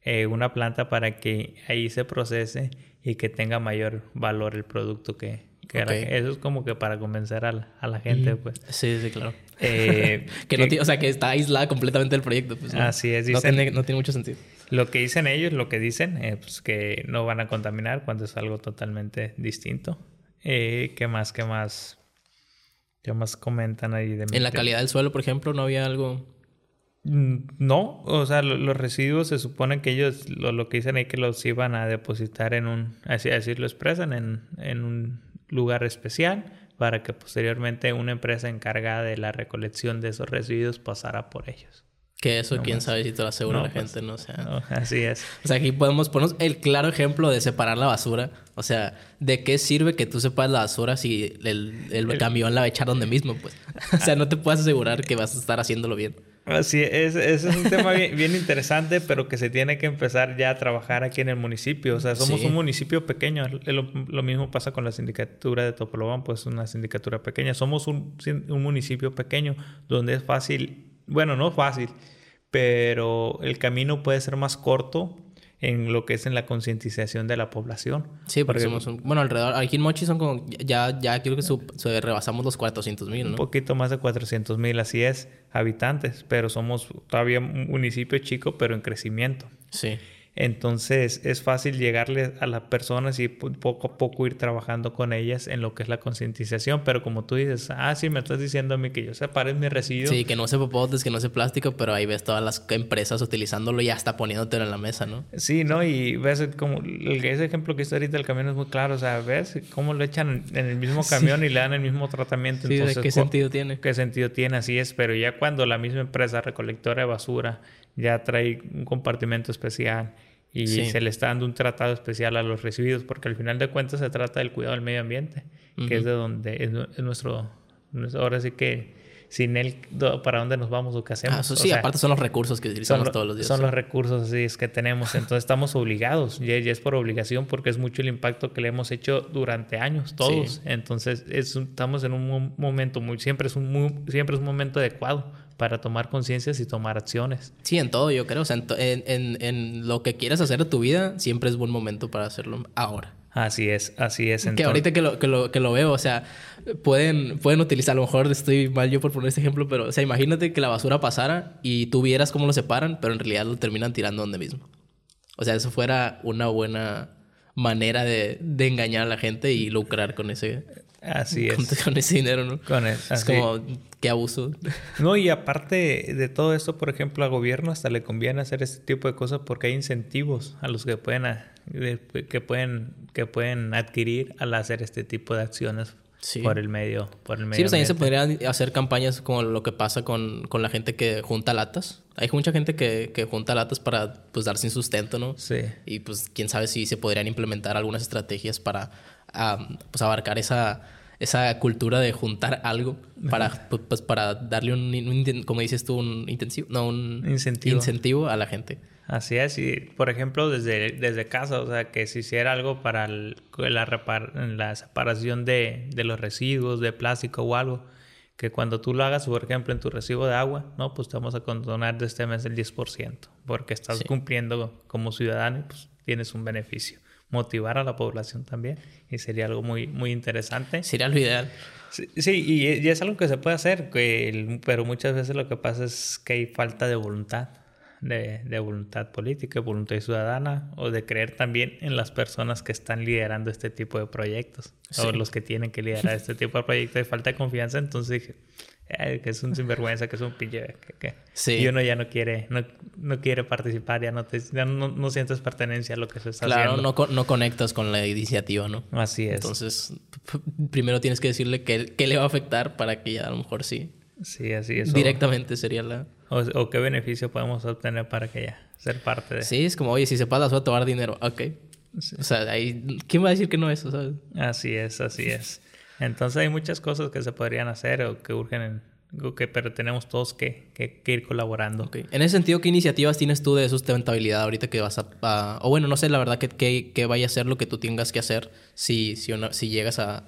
eh, una planta para que ahí se procese y que tenga mayor valor el producto que, eso es como que para convencer a la, gente, pues. Sí, sí, claro. Eh, que, no tiene, o sea, que está aislada completamente del proyecto. Pues, Así es. no, tiene, no, tiene, mucho sentido. Lo que dicen ellos, lo que dicen, eh, pues que no van a contaminar cuando es algo totalmente distinto. Eh, ¿Qué más? ¿Qué más? ¿Qué más comentan ahí de En la calidad del suelo, por ejemplo, no había algo... Mm, no, o sea, los residuos se supone que ellos lo, que dicen es que los iban a depositar en un, así, así lo expresan, en, en un lugar especial para que posteriormente una empresa encargada de la recolección de esos residuos pasara por ellos. Que eso, quién sabe si te lo asegura la pues, gente, ¿no? O sea, así es. O sea, aquí podemos poner el claro ejemplo de separar la basura. O sea, ¿de qué sirve que tú separes la basura si el, el, camión la va a echar donde mismo? Pues, o sea, no te puedes asegurar que vas a estar haciéndolo bien. Sí, es, ese es un tema bien, interesante, pero que se tiene que empezar ya a trabajar aquí en el municipio. O sea, somos un municipio pequeño. Lo, mismo pasa con la sindicatura de Topolobán, pues una sindicatura pequeña. Somos un, un municipio pequeño donde es fácil, bueno, no fácil, pero el camino puede ser más corto en lo que es en la concientización de la población. Sí, porque, somos un, bueno, alrededor, aquí en Mochi son como, ya, ya creo que rebasamos los 400 mil, ¿no? Un poquito más de 400 mil, así es, habitantes, pero somos todavía un municipio chico, pero en crecimiento. Sí. Entonces es fácil llegarle a las personas y poco a poco ir trabajando con ellas en lo que es la concientización. Pero como tú dices, ah, sí, me estás diciendo a mí que yo separe mi residuo. Sí, que no se popotes, que no se plástico, pero ahí ves todas las empresas utilizándolo y hasta poniéndotelo en la mesa, ¿no? Sí, ¿no? Y ves como ese ejemplo que está ahorita el camión es muy claro. O sea, ves cómo lo echan en el mismo camión y le dan el mismo tratamiento. Sí, Entonces, ¿qué sentido tiene? ¿Qué sentido tiene? Así es, pero ya cuando la misma empresa recolectora de basura ya trae un compartimento especial y se le está dando un tratado especial a los residuos, porque al final de cuentas se trata del cuidado del medio ambiente, que es de donde es, nuestro, ahora sí que sin él, ¿para dónde nos vamos o qué hacemos? Ah, sí, aparte son los recursos que utilizamos todos los días. Son los recursos así es que tenemos, entonces estamos obligados, y, es por obligación porque es mucho el impacto que le hemos hecho durante años todos, entonces estamos en un momento muy, siempre es un, muy, siempre es un momento adecuado para tomar conciencias y tomar acciones. Sí, en todo, yo creo. O sea, en, en, en, lo que quieras hacer de tu vida, siempre es buen momento para hacerlo ahora. Así es, así es. Que ahorita que lo, que lo, que lo veo, o sea, pueden, pueden utilizar, a lo mejor estoy mal yo por poner este ejemplo, pero, o sea, imagínate que la basura pasara y tú vieras cómo lo separan, pero en realidad lo terminan tirando donde mismo. O sea, eso fuera una buena manera de, de engañar a la gente y lucrar con ese, Así es. Con, ese dinero, ¿no? Con eso. Es como, qué abuso. No, y aparte de todo esto, por ejemplo, al gobierno hasta le conviene hacer este tipo de cosas porque hay incentivos a los que pueden, que pueden, que pueden adquirir al hacer este tipo de acciones por el medio. Por el medio sí, pues también se podrían hacer campañas como lo que pasa con, con, la gente que junta latas. Hay mucha gente que, que junta latas para pues dar sin sustento, ¿no? Sí. Y pues quién sabe si se podrían implementar algunas estrategias para pues, abarcar esa, esa cultura de juntar algo para, pues, pues, para darle un, como dices tú, un intensivo, no, un incentivo. incentivo a la gente. Así es, y por ejemplo, desde, desde casa, o sea, que se hiciera algo para la, repar, la separación de, de, los residuos de plástico o algo, que cuando tú lo hagas, por ejemplo, en tu recibo de agua, no, pues te vamos a condonar de este mes el 10%, porque estás cumpliendo como ciudadano y pues tienes un beneficio motivar a la población también y sería algo muy, muy interesante. Sería lo ideal. Sí, y, es algo que se puede hacer, que pero muchas veces lo que pasa es que hay falta de voluntad. de, de, voluntad política, voluntad ciudadana, o de creer también en las personas que están liderando este tipo de proyectos, o los que tienen que liderar este tipo de proyectos, y falta de confianza, entonces que es un sinvergüenza, que es un pinche... Que, Y uno ya no quiere, no, no quiere participar, ya no, te, ya no, no, sientes pertenencia a lo que se está haciendo. Claro, no, no conectas con la iniciativa, ¿no? Así es. Entonces, primero tienes que decirle qué, qué le va a afectar para que ya a lo mejor sí. Sí, así es. Directamente sería la... O, qué beneficio podemos obtener para que ya ser parte de... Sí, es como, oye, si se pasa, a tomar dinero. Ok. O sea, ahí... ¿Quién va a decir que no es eso, Así es, así es. Entonces hay muchas cosas que se podrían hacer o que urgen en... Okay, pero tenemos todos que, que, ir colaborando. Okay. En ese sentido, ¿qué iniciativas tienes tú de sustentabilidad ahorita que vas a... o bueno, no sé, la verdad, que, que, vaya a ser lo que tú tengas que hacer si, si, si llegas a,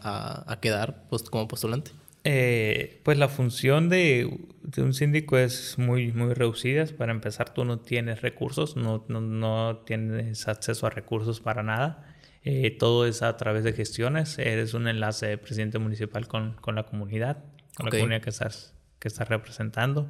a, quedar pues, como postulante? Eh, pues la función de, de, un síndico es muy, muy reducida. Para empezar, tú no tienes recursos, no, no, no tienes acceso a recursos para nada. Eh, todo es a través de gestiones. Eres un enlace de presidente municipal con, con la comunidad, con la comunidad que estás, que estás representando.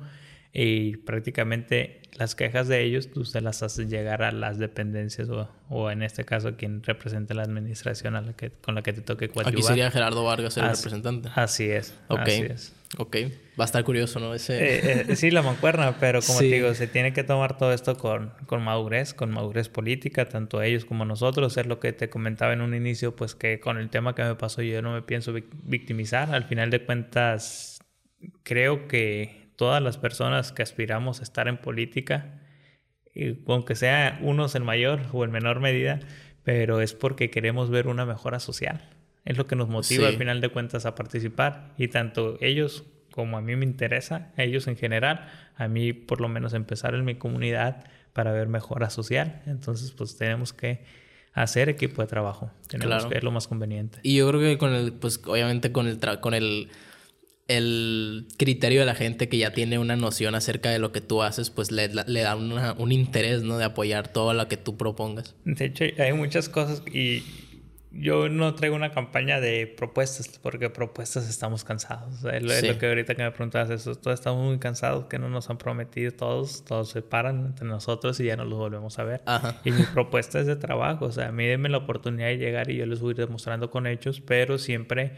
Y prácticamente las quejas de ellos tú se las haces llegar a las dependencias o, o en este caso quien represente la administración a la que, con la que te toque coadyuvar. Aquí sería Gerardo Vargas el representante. Así es. Ok. Así es. Ok. Va a estar curioso, ¿no? Ese... Eh, eh, sí, la mancuerna, pero como te digo, se tiene que tomar todo esto con, con madurez, con madurez política, tanto ellos como nosotros. Es lo que te comentaba en un inicio, pues que con el tema que me pasó yo no me pienso victimizar. Al final de cuentas, creo que todas las personas que aspiramos a estar en política, aunque sea unos en mayor o en menor medida, pero es porque queremos ver una mejora social. Es lo que nos motiva al final de cuentas a participar y tanto ellos como a mí me interesa, a ellos en general, a mí por lo menos empezar en mi comunidad para ver mejora social. Entonces pues tenemos que hacer equipo de trabajo, tenemos que ver lo más conveniente. Y yo creo que con el, pues obviamente con el, con el el criterio de la gente que ya tiene una noción acerca de lo que tú haces, pues le, le da un interés, ¿no? De apoyar todo lo que tú propongas. De hecho, hay muchas cosas y yo no traigo una campaña de propuestas, porque propuestas estamos cansados. Es lo, que ahorita que me preguntabas eso, todos estamos muy cansados, que no nos han prometido todos, todos se paran entre nosotros y ya no los volvemos a ver. Y mi propuesta es de trabajo, o sea, a mí denme la oportunidad de llegar y yo les voy a ir demostrando con hechos, pero siempre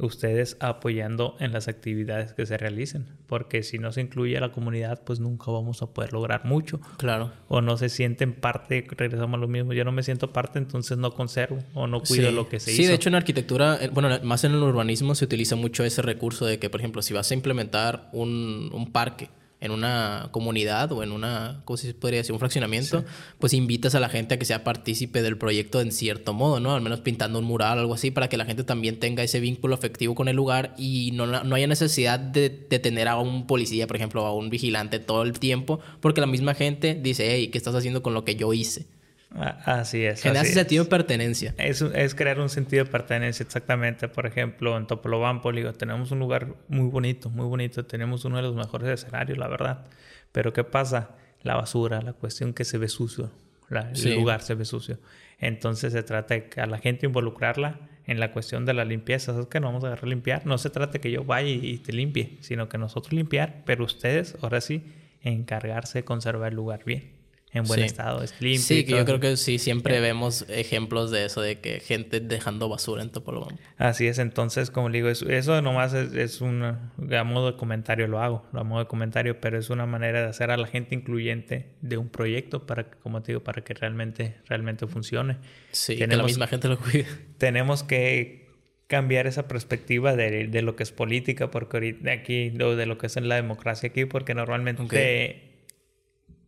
ustedes apoyando en las actividades que se realicen, porque si no se incluye a la comunidad, pues nunca vamos a poder lograr mucho. Claro. O no se sienten parte, regresamos a lo mismo, yo no me siento parte, entonces no conservo o no cuido lo que se hizo. Sí, de hecho en arquitectura, bueno, más en el urbanismo se utiliza mucho ese recurso de que, por ejemplo, si vas a implementar un, un parque, en una comunidad o en una, ¿cómo se podría decir? Un fraccionamiento, pues invitas a la gente a que sea partícipe del proyecto en cierto modo, ¿no? Al menos pintando un mural o algo así, para que la gente también tenga ese vínculo afectivo con el lugar y no, no haya necesidad de, de tener a un policía, por ejemplo, a un vigilante todo el tiempo, porque la misma gente dice, hey, ¿qué estás haciendo con lo que yo hice? Así es. Generar ese sentido de pertenencia. Es, es, crear un sentido de pertenencia, exactamente. Por ejemplo, en Topolobampo, digo, tenemos un lugar muy bonito, muy bonito. Tenemos uno de los mejores escenarios, la verdad. Pero ¿qué pasa? La basura, la cuestión que se ve sucio. el lugar se ve sucio. Entonces se trata de que a la gente involucrarla en la cuestión de la limpieza. Es que no vamos a agarrar a limpiar. No se trata de que yo vaya y te limpie, sino que nosotros limpiar, pero ustedes, ahora sí, encargarse de conservar el lugar bien en buen estado, es limpio. Sí, que yo creo que sí, siempre vemos ejemplos de eso, de que gente dejando basura en Topolobampo. Así es, entonces, como digo, eso, eso nomás es, es un, a modo de comentario lo hago, a modo de comentario, pero es una manera de hacer a la gente incluyente de un proyecto para que, como te digo, para que realmente, realmente funcione. Sí, que la misma gente lo cuide. Tenemos que cambiar esa perspectiva de, de, lo que es política, porque ahorita aquí, de lo que es la democracia aquí, porque normalmente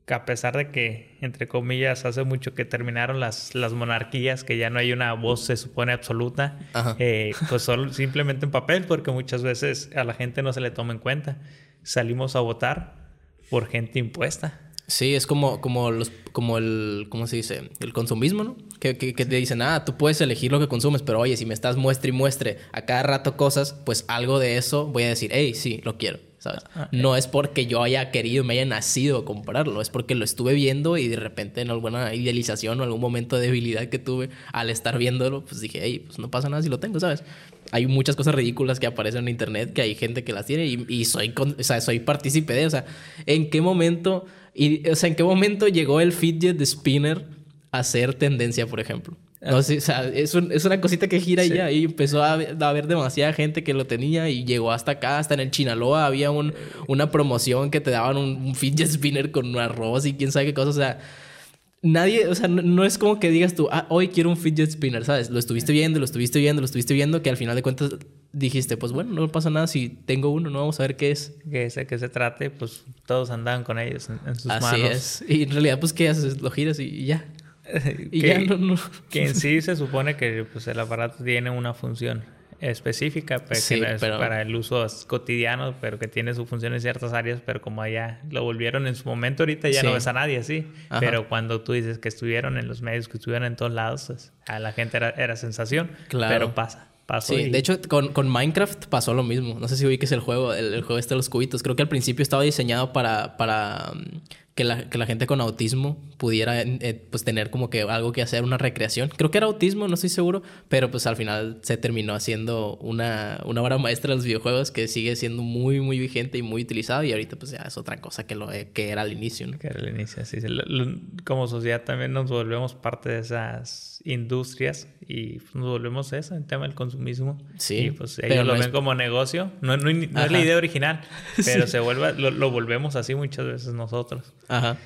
a pesar de que, entre comillas, hace mucho que terminaron las, las monarquías, que ya no hay una voz, se supone, absoluta, eh, pues solo simplemente en papel, porque muchas veces a la gente no se le toma en cuenta. Salimos a votar por gente impuesta. Sí, es como, como, los, como el, ¿cómo se dice? El consumismo, ¿no? Que, que, te dicen, ah, tú puedes elegir lo que consumes, pero oye, si me estás muestre y muestre a cada rato cosas, pues algo de eso voy a decir, hey, sí, lo quiero. ¿Sabes? Ah, no es porque yo haya querido, me haya nacido comprarlo, es porque lo estuve viendo y de repente en alguna idealización o algún momento de debilidad que tuve al estar viéndolo, pues dije, hey, pues no pasa nada si lo tengo, ¿sabes? Hay muchas cosas ridículas que aparecen en internet, que hay gente que las tiene y, soy, o sea, soy partícipe de, o sea, ¿en qué momento, y, o sea, en qué momento llegó el fidget spinner a ser tendencia, por ejemplo? No, o sea, es, es, una cosita que gira y ya. Y empezó a, haber demasiada gente que lo tenía y llegó hasta acá, hasta en el Chinaloa había un, una promoción que te daban un, fidget spinner con un arroz y quién sabe qué cosa. O sea, nadie, o sea, no, es como que digas tú, ah, hoy quiero un fidget spinner, ¿sabes? Lo estuviste viendo, lo estuviste viendo, lo estuviste viendo, que al final de cuentas dijiste, pues bueno, no pasa nada si tengo uno, no vamos a ver qué es. Que ese que se trate, pues todos andaban con ellos en, sus manos. Así es. Y en realidad, pues, ¿qué haces? Lo giras y ya. y que, ya no, que en sí se supone que pues, el aparato tiene una función específica pero para el uso cotidiano, pero que tiene su función en ciertas áreas, pero como allá lo volvieron en su momento, ahorita ya no ves a nadie así. Pero cuando tú dices que estuvieron en los medios, que estuvieron en todos lados, pues, a la gente era, era sensación, claro. pero pasa. Pasó sí, de hecho con, con, Minecraft pasó lo mismo. No sé si es el juego, el, el, juego este de los cubitos. Creo que al principio estaba diseñado para, para que la, que la gente con autismo pudiera eh, pues tener como que algo que hacer, una recreación. Creo que era autismo, no estoy seguro, pero pues al final se terminó haciendo una, una obra maestra de los videojuegos que sigue siendo muy, muy vigente y muy utilizado y ahorita pues ya es otra cosa que, lo, eh, que era al inicio. ¿no? Que era al inicio, sí. Como sociedad también nos volvemos parte de esas industrias y pues, nos volvemos eso, el tema del consumismo. Sí. Y pues ellos lo ven como negocio. No, no, es la idea original, pero se vuelve, lo, lo volvemos así muchas veces nosotros. Ajá.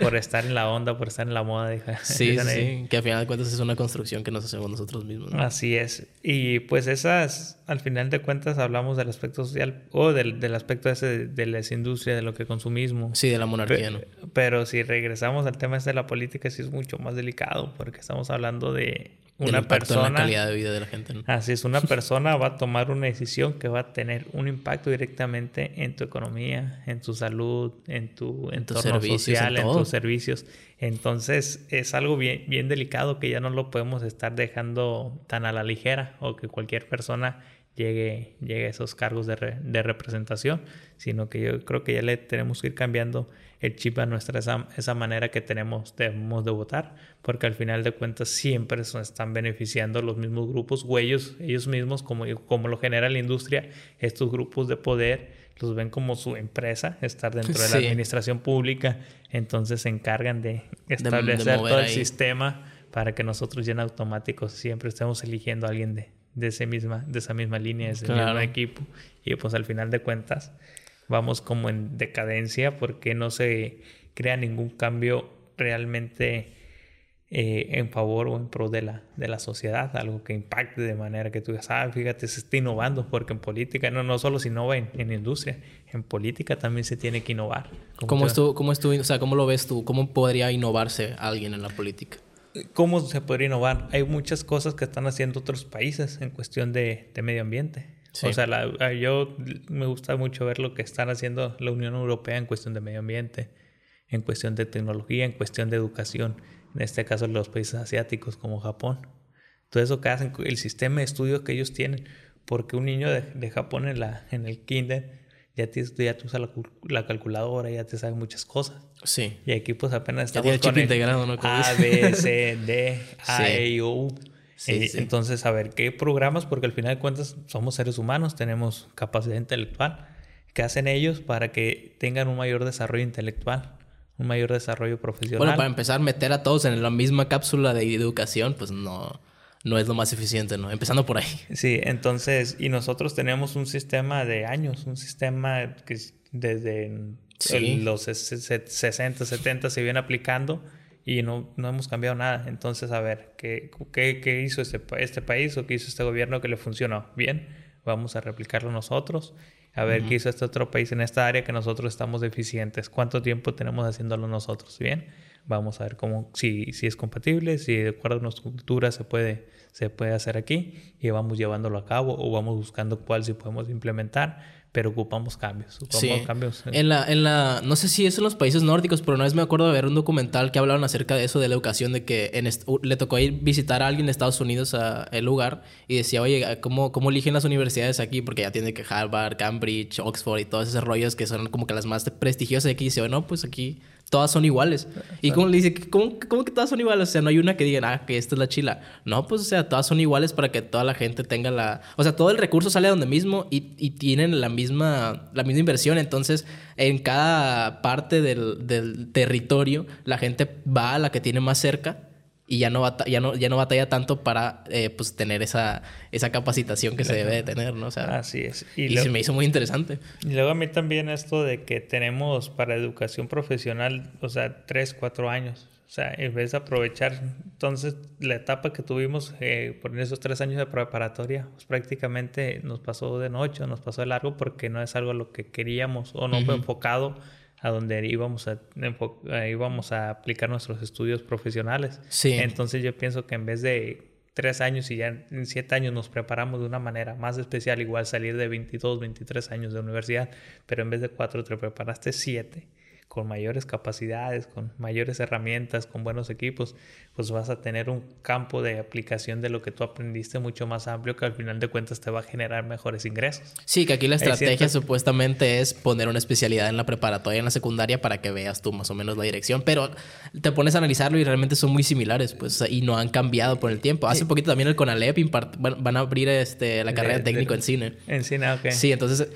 Por, estar en la onda, por estar en la moda. sí, sí, que al final de cuentas es una construcción que nos hacemos nosotros mismos. Así es. Y pues esas, al final de cuentas, hablamos del aspecto social o del, del aspecto ese de, la industria, de lo que consumimos. Sí, de la monarquía, ¿no? Pero si regresamos al tema este de la política, sí es mucho más delicado, porque estamos hablando de una persona. En la calidad de vida de la gente. Así es, una persona va a tomar una decisión que va a tener un impacto directamente en tu economía, en tu salud, en tu entorno social, en, tus servicios. Entonces es algo bien, bien delicado que ya no lo podemos estar dejando tan a la ligera o que cualquier persona llegue, llegue a esos cargos de, de representación, sino que yo creo que ya le tenemos que ir cambiando el chip a nuestra esa, esa manera que tenemos debemos de votar, porque al final de cuentas siempre se están beneficiando los mismos grupos o ellos, mismos, como, como lo genera la industria, estos grupos de poder los ven como su empresa, estar dentro de la administración pública, entonces se encargan de establecer todo el sistema para que nosotros ya en automático siempre estemos eligiendo a alguien de, de, ese misma, de esa misma línea, de ese mismo equipo. Y pues al final de cuentas, vamos como en decadencia porque no se crea ningún cambio realmente eh, en favor o en pro de la, de la sociedad, algo que impacte de manera que tú digas, ah, fíjate, se está innovando, porque en política no, no solo se innova en, en industria, en política también se tiene que innovar. ¿Cómo, es tu, cómo, es o sea, ¿Cómo lo ves tú? ¿Cómo podría innovarse alguien en la política? ¿Cómo se podría innovar? Hay muchas cosas que están haciendo otros países en cuestión de, de medio ambiente o sea, la, yo me gusta mucho ver lo que están haciendo la Unión Europea en cuestión de medio ambiente, en cuestión de tecnología, en cuestión de educación, en este caso los países asiáticos como Japón. Todo eso que hacen, el sistema de estudio que ellos tienen, porque un niño de, de Japón en, la, en el kinder ya te, ya te usa la, la, calculadora, ya te sabe muchas cosas. Sí. Y aquí pues apenas estamos con el integrado, ¿no? A, B, C, D, A, E, I, O, eh, entonces, a ver, ¿qué programas? Porque al final de cuentas somos seres humanos, tenemos capacidad intelectual. ¿Qué hacen ellos para que tengan un mayor desarrollo intelectual? Un mayor desarrollo profesional. Bueno, para empezar, meter a todos en la misma cápsula de educación, pues no, no es lo más eficiente, ¿no? Empezando por ahí. Sí, entonces, y nosotros tenemos un sistema de años, un sistema que desde los 60, 70 se viene aplicando y no, no hemos cambiado nada. Entonces, a ver, ¿qué, qué, qué hizo este, este país o qué hizo este gobierno que le funcionó? Bien, vamos a replicarlo nosotros. A ver qué hizo este otro país en esta área que nosotros estamos deficientes. ¿Cuánto tiempo tenemos haciéndolo nosotros? Bien, vamos a ver cómo, si, si es compatible, si de acuerdo a nuestra cultura se puede, se puede hacer aquí y vamos llevándolo a cabo o vamos buscando cuál si podemos implementar pero ocupamos cambios. Ocupamos Sí. cambios. En la, en la, no sé si es en los países nórdicos, pero una vez me acuerdo de ver un documental que hablaban acerca de eso, de la educación, de que en le tocó ir visitar a alguien de Estados Unidos a el lugar y decía, oye, ¿cómo, ¿cómo eligen las universidades aquí? Porque ya tiene que Harvard, Cambridge, Oxford y todos esos rollos que son como que las más prestigiosas aquí. Y dice, no, pues aquí todas son iguales. Y como le dice, ¿cómo, ¿cómo que todas son iguales? O sea, no hay una que diga, ah, que esta es la chila. No, pues, o sea, todas son iguales para que toda la gente tenga la... O sea, todo el recurso sale de donde mismo y, y tienen la misma, la misma inversión. Entonces, en cada parte del, del territorio, la gente va a la que tiene más cerca y ya no, ya no, ya no batalla tanto para, eh, pues, tener esa, esa capacitación que se debe de tener, ¿no? O sea, Así es. y, Y, se me hizo muy interesante. y luego a mí también esto de que tenemos para educación profesional, o sea, tres, cuatro años. O sea, en vez de aprovechar, entonces la etapa que tuvimos eh, por esos tres años de preparatoria, pues prácticamente nos pasó de noche, nos pasó de largo porque no es algo a lo que queríamos o no fue enfocado a donde íbamos a, eh, íbamos a aplicar nuestros estudios profesionales. Sí. Entonces yo pienso que en vez de tres años y ya en siete años nos preparamos de una manera más especial, igual salir de 22, 23 años de universidad, pero en vez de cuatro te preparaste siete con mayores capacidades, con mayores herramientas, con buenos equipos, pues vas a tener un campo de aplicación de lo que tú aprendiste mucho más amplio que al final de cuentas te va a generar mejores ingresos. Sí, que aquí la estrategia supuestamente es poner una especialidad en la preparatoria y en la secundaria para que veas tú más o menos la dirección, pero te pones a analizarlo y realmente son muy similares, pues, y no han cambiado por el tiempo. Hace poquito también el CONALEP impart- van, a abrir este, la carrera de, técnico de- en cine. En cine, ok. Sí, entonces,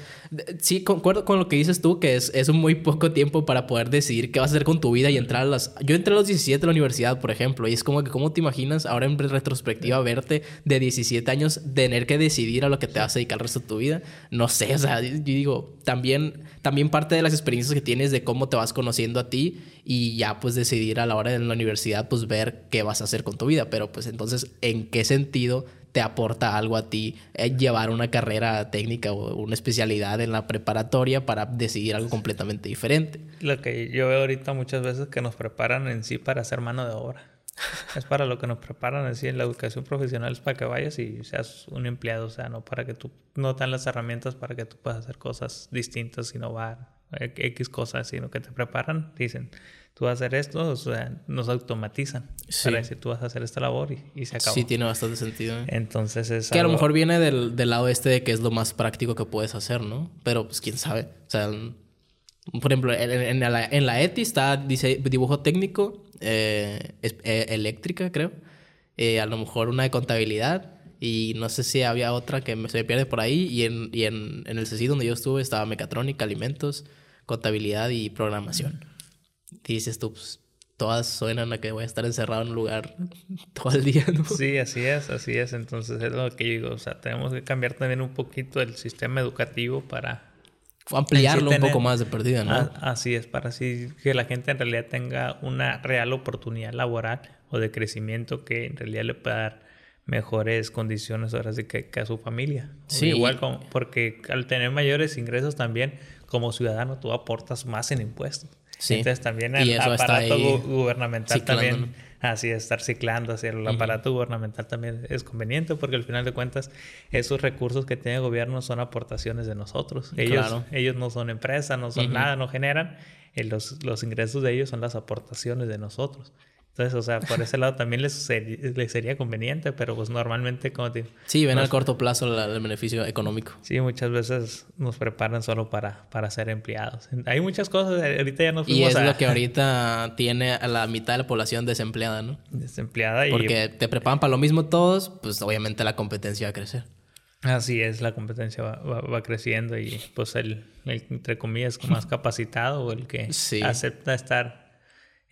sí, concuerdo con lo que dices tú, que es, es un muy poco tiempo para poder decidir qué vas a hacer con tu vida y entrar a las... Yo entré a los 17 a la universidad, por ejemplo, y es como que, ¿cómo te imaginas ahora en retrospectiva verte de 17 años tener que decidir a lo que te vas a dedicar el resto de tu vida? No sé, o sea, yo digo, también, también parte de las experiencias que tienes de cómo te vas conociendo a ti y ya pues decidir a la hora de la universidad pues ver qué vas a hacer con tu vida, pero pues entonces, ¿en qué sentido? Te aporta algo a ti eh, llevar una carrera técnica o una especialidad en la preparatoria para decidir algo completamente diferente. Lo que yo veo ahorita muchas veces que nos preparan en sí para hacer mano de obra. Es para lo que nos preparan en sí en la educación profesional, es para que vayas y seas un empleado, o sea, no para que tú, no te dan las herramientas para que tú puedas hacer cosas distintas, innovar, eh, X cosas, sino que te preparan, dicen, tú vas a hacer esto, o sea, nos automatizan Sí. para decir, tú vas a hacer esta labor y, y se acabó. Sí, tiene bastante sentido. ¿eh? Entonces es Que a lo mejor viene del, del lado este de que es lo más práctico que puedes hacer, ¿no? Pero pues quién sabe. O sea, por ejemplo, en, en la, en la ETI está dice, dibujo técnico, eh, es- eh, eléctrica, creo. Eh, a lo mejor una de contabilidad. Y no sé si había otra que me, se me pierde por ahí. Y en, y en, en el CECI donde yo estuve estaba mecatrónica, alimentos, contabilidad y programación. Dices tú, pues, todas suenan a que voy a estar encerrado en un lugar todo el día, ¿no? Sí, así es, así es. Entonces es lo que yo digo, o sea, tenemos que cambiar también un poquito el sistema educativo para Ampliarlo un tener- poco más de perdida, ¿no? Así es, para así que la gente en realidad tenga una real oportunidad laboral o de crecimiento que en realidad le pueda dar mejores condiciones ahora sí que, que a su familia. Sí. Igual como, porque al tener mayores ingresos también, como ciudadano, tú aportas más en impuestos. Sí. Entonces también el aparato gu- gubernamental también, así es, estar ciclando hacia el aparato gubernamental también es conveniente porque al final de cuentas esos recursos que tiene el gobierno son aportaciones de nosotros. Ellos, Claro. ellos no son empresas, no son nada, no generan. eh, los, los ingresos de ellos son las aportaciones de nosotros. Entonces, o sea, por ese lado también les, seri- les sería conveniente, pero pues normalmente, como te digo, Sí, ven nos- al corto plazo la- el beneficio económico. sí, muchas veces nos preparan solo para, para ser empleados. Hay muchas cosas, eh, ahorita ya nos Y fuimos es a lo que ahorita tiene a la mitad de la población desempleada, ¿no? desempleada y Porque te preparan para lo mismo todos, pues obviamente la competencia va a crecer. Así es, la competencia va, va- va creciendo y pues el, el, entre comillas, más capacitado o el que Sí. acepta estar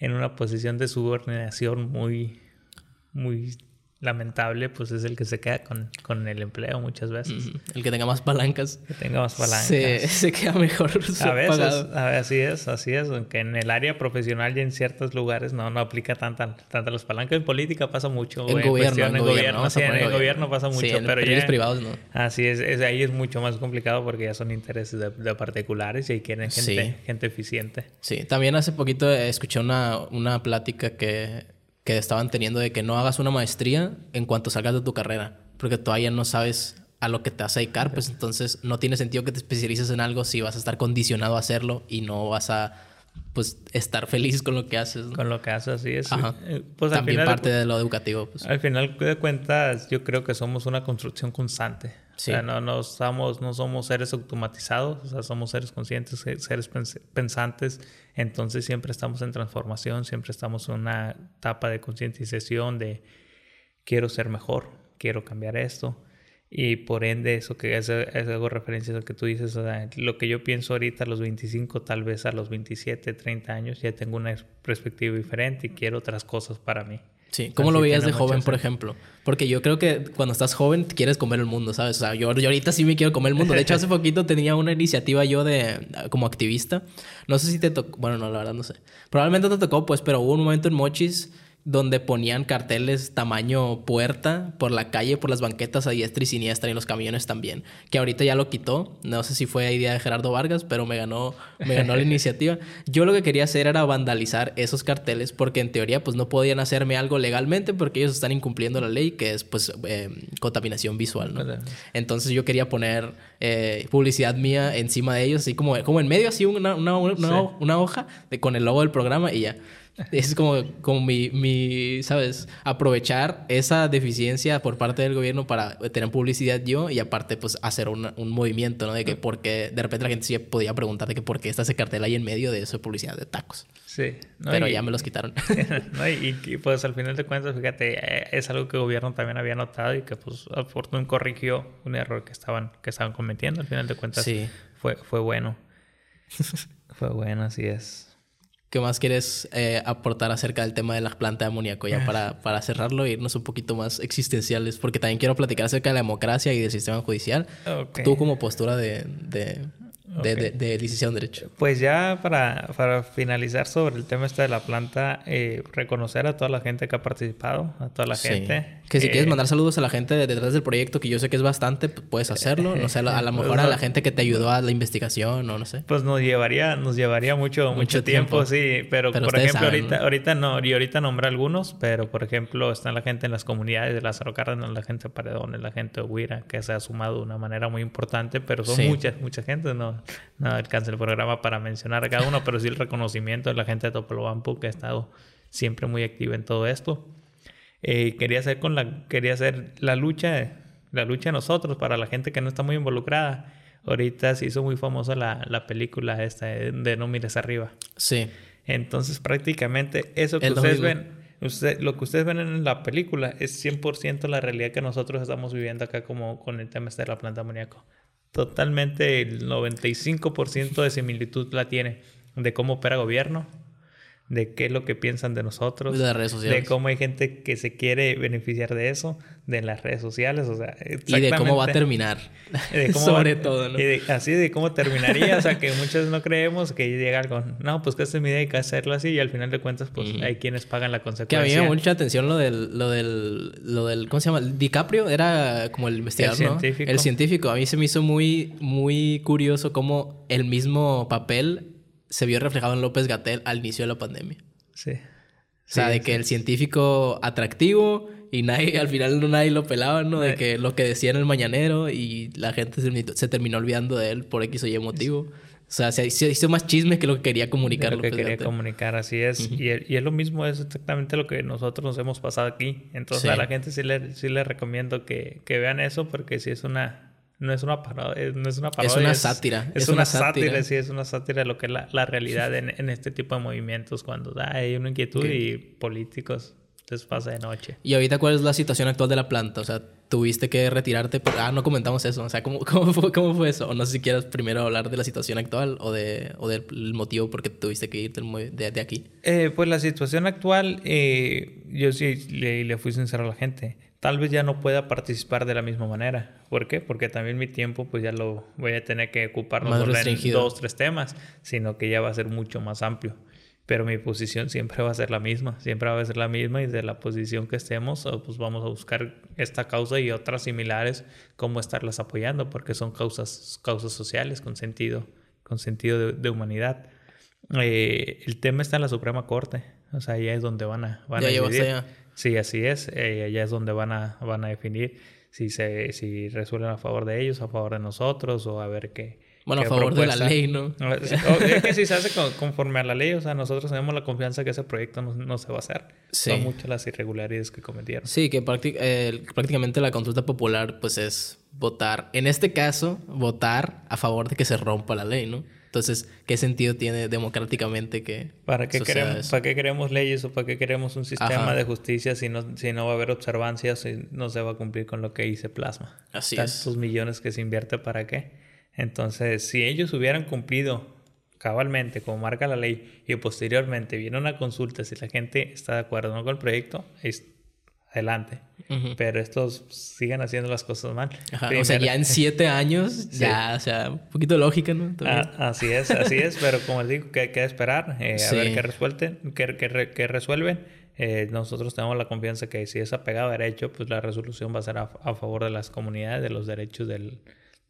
en una posición de subordinación muy, muy lamentable, pues es el que se queda con, con el empleo muchas veces. El que tenga más palancas. Que tenga más palancas. Se, queda mejor. A veces, así es, así es. Aunque en el área profesional y en ciertos lugares no, no aplica tantas tanta las palancas. En política pasa mucho. En, gobierno, en, gobierno. en, gobierno pasa mucho. pero en ya, privados no. Así es, es, ahí es mucho más complicado porque ya son intereses de, particulares y ahí quieren gente, gente eficiente. Sí, también hace poquito escuché una, una plática que que estaban teniendo de que no hagas una maestría en cuanto salgas de tu carrera, porque todavía no sabes a lo que te vas a dedicar, pues entonces no tiene sentido que te especialices en algo si vas a estar condicionado a hacerlo y no vas a pues estar feliz con lo que haces. Con lo que haces, así es. Eh, pues, También parte de, lo educativo. Pues. Al final de cuentas, yo creo que somos una construcción constante. O sea, no, no, somos, no somos seres automatizados, o sea, somos seres conscientes, seres pensantes. Entonces siempre estamos en transformación, siempre estamos en una etapa de concientización de quiero ser mejor, quiero cambiar esto. Y por ende, eso que es, algo referencia a lo que tú dices, o sea, lo que yo pienso ahorita a los 25, tal vez a los 27, 30 años, ya tengo una perspectiva diferente y quiero otras cosas para mí. Sí, ¿cómo lo veías de joven, por ejemplo? Porque yo creo que cuando estás joven quieres comer el mundo, ¿sabes? O sea, yo, yo ahorita sí me quiero comer el mundo. De hecho, hace poquito tenía una iniciativa yo de como activista. No sé si te tocó, bueno, no, la verdad no sé. Probablemente te tocó, pues, pero hubo un momento en Mochis donde ponían carteles tamaño puerta por la calle, por las banquetas a diestra y siniestra y los camiones también. Que ahorita ya lo quitó. No sé si fue idea de Gerardo Vargas, pero me ganó, me ganó la iniciativa. Yo lo que quería hacer era vandalizar esos carteles porque en teoría pues no podían hacerme algo legalmente porque ellos están incumpliendo la ley que es pues eh, contaminación visual, ¿no? Entonces yo quería poner eh, publicidad mía encima de ellos, así como, como en medio, así una, una, una hoja de, con el logo del programa y ya. Es como, como mi, mi, ¿sabes? Aprovechar esa deficiencia por parte del gobierno para tener publicidad yo y aparte, pues, hacer un movimiento, ¿no? De que porque de repente la gente sí podía preguntar de que por qué está ese cartel ahí en medio de eso publicidad de tacos. Sí. Pero ya me los quitaron. y, pues al final de cuentas, fíjate, eh, es algo que el gobierno también había notado y que pues Fortune corrigió un error que estaban, que estaban cometiendo. Al final de cuentas, sí. fue, fue bueno. fue bueno, así es. ¿Qué más quieres eh, aportar acerca del tema de la planta de amoníaco? Ya para, para cerrarlo e irnos un poquito más existenciales, porque también quiero platicar acerca de la democracia y del sistema judicial. Tú como postura de, de, de, licenciado en Derecho. Pues ya para, para, finalizar sobre el tema este de la planta, eh, reconocer a toda la gente que ha participado, a toda la gente. Que si quieres mandar saludos a la gente detrás del proyecto, que yo sé que es bastante, puedes hacerlo. No sé, a, lo pues mejor a la gente que te ayudó a la investigación o no sé. Pues nos llevaría, nos llevaría mucho, mucho, tiempo, sí. Pero, por ejemplo, ahorita, ahorita no, y ahorita nombré algunos, pero por ejemplo, está la gente en las comunidades de Lázaro Cárdenas, la gente de Paredones, la gente de Huira, que se ha sumado de una manera muy importante, pero son muchas, mucha gente, ¿no? No alcanza el programa para mencionar a cada uno, pero sí el reconocimiento de la gente de Topolobampo que ha estado siempre muy activa en todo esto. Eh, quería hacer con la quería hacer la lucha la lucha de nosotros para la gente que no está muy involucrada. Ahorita se hizo muy famosa la, la película esta de, No mires arriba. Sí. Entonces prácticamente eso que ustedes ven, usted, lo que ustedes ven en la película es 100% la realidad que nosotros estamos viviendo acá como con el tema este de la planta amoníaco totalmente el 95% de similitud la tiene de cómo opera gobierno, de qué es lo que piensan de nosotros, de, las redes sociales. de cómo hay gente que se quiere beneficiar de eso, de las redes sociales, o sea, y de cómo va a terminar, sobre todo, ¿no? Y así de cómo terminaría, o sea, que muchos no creemos que llega algo, no, pues que esta es mi idea y que hacerlo así y al final de cuentas, pues hay quienes pagan la consecuencia. Que a mí me mucha atención lo del, lo del, lo del, ¿cómo se llama? DiCaprio era como el investigador, el científico. El científico. A mí se me hizo muy, muy curioso cómo el mismo papel se vio reflejado en López Gatel al inicio de la pandemia. Sí. O sea, de que el científico atractivo y nadie, al final no nadie lo pelaba, ¿no? De que lo que decía en el mañanero y la gente se, terminó olvidando de él por X o Y motivo. O sea, se, hizo más chisme que lo que quería comunicar. lo que quería comunicar, así es. y, y, es lo mismo, es exactamente lo que nosotros nos hemos pasado aquí. Entonces a la gente sí le, sí le recomiendo que, que vean eso porque sí es una no es una parodia, no es una parodia. Es una sátira. Es, una, sátira. sí, es una sátira de lo que es la, la realidad en, en, este tipo de movimientos cuando hay una inquietud y políticos entonces pasa de noche. ¿Y ahorita cuál es la situación actual de la planta? O sea, tuviste que retirarte. ah, no comentamos eso. O sea, ¿cómo, cómo, fue, ¿cómo fue eso? O no sé si quieras primero hablar de la situación actual o, de, o del motivo por qué tuviste que irte de, de aquí. Eh, pues la situación actual, eh, yo sí le, le fui sincero a la gente. Tal vez ya no pueda participar de la misma manera. ¿Por qué? Porque también mi tiempo, pues ya lo voy a tener que ocupar no solo en dos, tres temas, sino que ya va a ser mucho más amplio pero mi posición siempre va a ser la misma, siempre va a ser la misma y de la posición que estemos, pues vamos a buscar esta causa y otras similares, cómo estarlas apoyando, porque son causas, causas sociales con sentido, con sentido de, humanidad. Eh, el tema está en la Suprema Corte, o sea, allá es donde van a, van a decidir. Sí, así es, eh, allá es donde van a, van a definir si, se, si resuelven a favor de ellos, a favor de nosotros, o a ver qué, bueno, a favor de la ley, ¿no? es que si se hace conforme a la ley, o sea, nosotros tenemos la confianza que ese proyecto no, se va a hacer. Son muchas las irregularidades que cometieron. Sí, que prácticamente la consulta popular, pues es votar, en este caso, votar a favor de que se rompa la ley, ¿no? Entonces, ¿qué sentido tiene democráticamente que... ¿Para qué, queremos, ¿para qué queremos leyes o para qué queremos un sistema de justicia si no, si no va a haber observancias y no se va a cumplir con lo que dice plasma? Así Tantos millones que se invierte, ¿para qué? Entonces, si ellos hubieran cumplido cabalmente como marca la ley y posteriormente viene una consulta si la gente está de acuerdo con el proyecto, es adelante. Pero estos siguen haciendo las cosas mal. o sea, ya en siete años, ya, o sea, un poquito lógica, ¿no? Ah, así es, así es, pero como les digo, que hay que esperar eh, a ver qué resuelven. Qué, resuelven. Eh, nosotros tenemos la confianza que si es apegado a derecho, pues la resolución va a ser a favor de las comunidades, de los derechos del,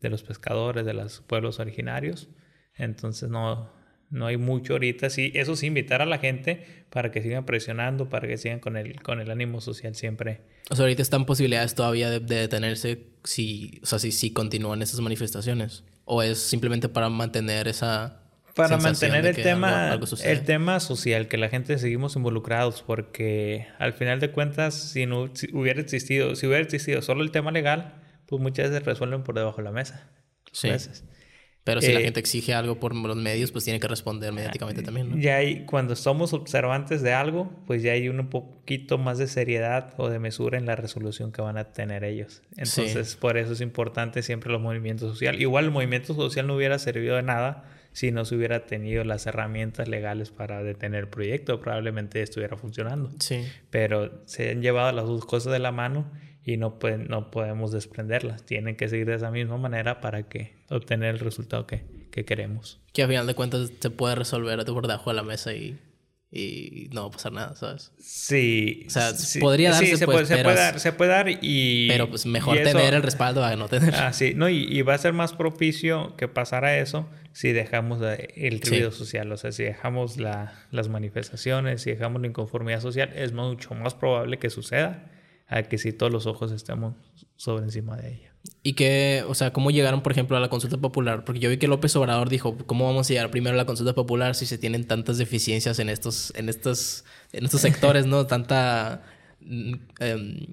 de los pescadores, de los pueblos originarios. Entonces no, no hay mucho ahorita. Sí, eso sí, invitar a la gente para que sigan presionando, para que sigan con el, con el ánimo social siempre. O sea, ahorita están posibilidades todavía de, detenerse si, o sea, si, si continúan esas manifestaciones. ¿O es simplemente para mantener esa... Para mantener el tema, el tema social, que la gente seguimos involucrados, porque al final de cuentas, si no si hubiera existido, si hubiera existido solo el tema legal, pues muchas veces resuelven por debajo de la mesa. Sí. Pero si la eh, gente exige algo por los medios, pues tiene que responder mediáticamente también, ¿no? Ya hay, cuando somos observantes de algo, pues ya hay un poquito más de seriedad o de mesura en la resolución que van a tener ellos. Entonces, por eso es importante siempre los movimientos sociales. Igual el movimiento social no hubiera servido de nada si no se hubiera tenido las herramientas legales para detener el proyecto, probablemente estuviera funcionando. Sí. Pero se han llevado las dos cosas de la mano y no, pueden, no podemos desprenderlas. Tienen que seguir de esa misma manera para que obtener el resultado que, que queremos. Que a final de cuentas se puede resolver por debajo de la mesa y, y no va a pasar nada, ¿sabes? Sí. O sea, podría darse, sí, se, pues, puede, se, puede dar, se puede dar y... Pero pues mejor tener el respaldo a no tener. Ah, sí. No, y, y, va a ser más propicio que pasara eso si dejamos el ruido social. O sea, si dejamos la, las manifestaciones, si dejamos la inconformidad social, es mucho más probable que suceda a que si todos los ojos estemos sobre encima de ella. Y que, o sea, ¿cómo llegaron, por ejemplo, a la consulta popular? Porque yo vi que López Obrador dijo, ¿cómo vamos a llegar primero a la consulta popular si se tienen tantas deficiencias en estos, en estos, en estos sectores, ¿no? Tanta mm, em,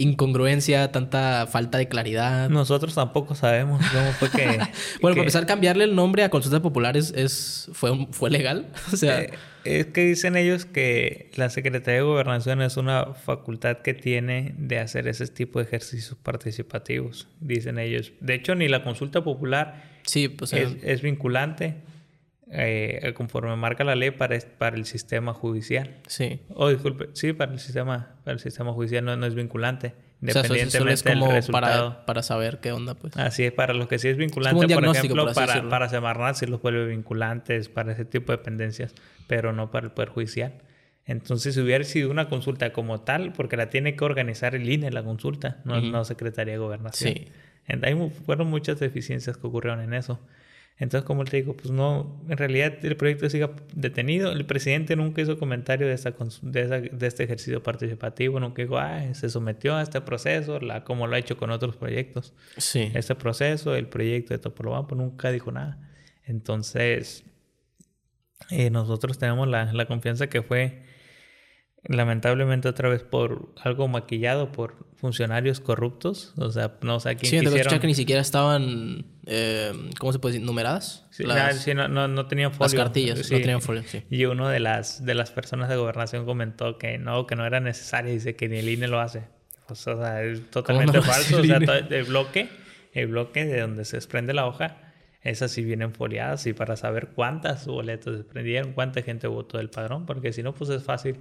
incongruencia, tanta falta de claridad. Nosotros tampoco sabemos cómo fue que... bueno, para empezar, cambiarle el nombre a consultas populares es, fue, fue legal. o sea... Eh, es que dicen ellos que la Secretaría de Gobernación es una facultad que tiene de hacer ese tipo de ejercicios participativos, dicen ellos. De hecho, ni la consulta popular sí, pues, es, es vinculante. Eh, conforme marca la ley para, para el sistema judicial. Sí. O disculpe, sí, para el sistema, para el sistema judicial no, no es vinculante. Independientemente es como del Para, para, saber qué onda, pues. Así es, para los que sí es vinculante, por ejemplo, para, para Semarnat sí los vuelve vinculantes, para ese tipo de dependencias, pero no para el Poder Judicial. Entonces, si hubiera sido una consulta como tal, porque la tiene que organizar el INE, la consulta, no, no Secretaría de Gobernación. Sí. Hay, fueron muchas deficiencias que ocurrieron en eso. Entonces, como te digo, pues no, en realidad el proyecto siga detenido. El presidente nunca hizo comentario de, esta, de, de este ejercicio participativo, nunca dijo, ah, se sometió a este proceso, la, como lo ha hecho con otros proyectos. Sí. Este proceso, el proyecto de Topolobampo, nunca dijo nada. Entonces, eh, nosotros tenemos la, la confianza que fue lamentablemente otra vez por algo maquillado por funcionarios corruptos. O sea, no sé a quién Sí, quisieron... que ni siquiera estaban, eh, ¿cómo se puede decir? ¿Numeradas? Sí, las, sí, no, no, no tenían folio. las cartillas, Sí. no tenían folio, sí. Y uno de las, de las personas de gobernación comentó que no, que no era necesario. Dice que ni el INE lo hace. Pues, o sea, es totalmente falso. O sea, el INE? el bloque, el bloque de donde se desprende la hoja, esas sí vienen foliadas y para saber cuántas boletas se desprendieron, cuánta gente votó del padrón, porque si no, pues es fácil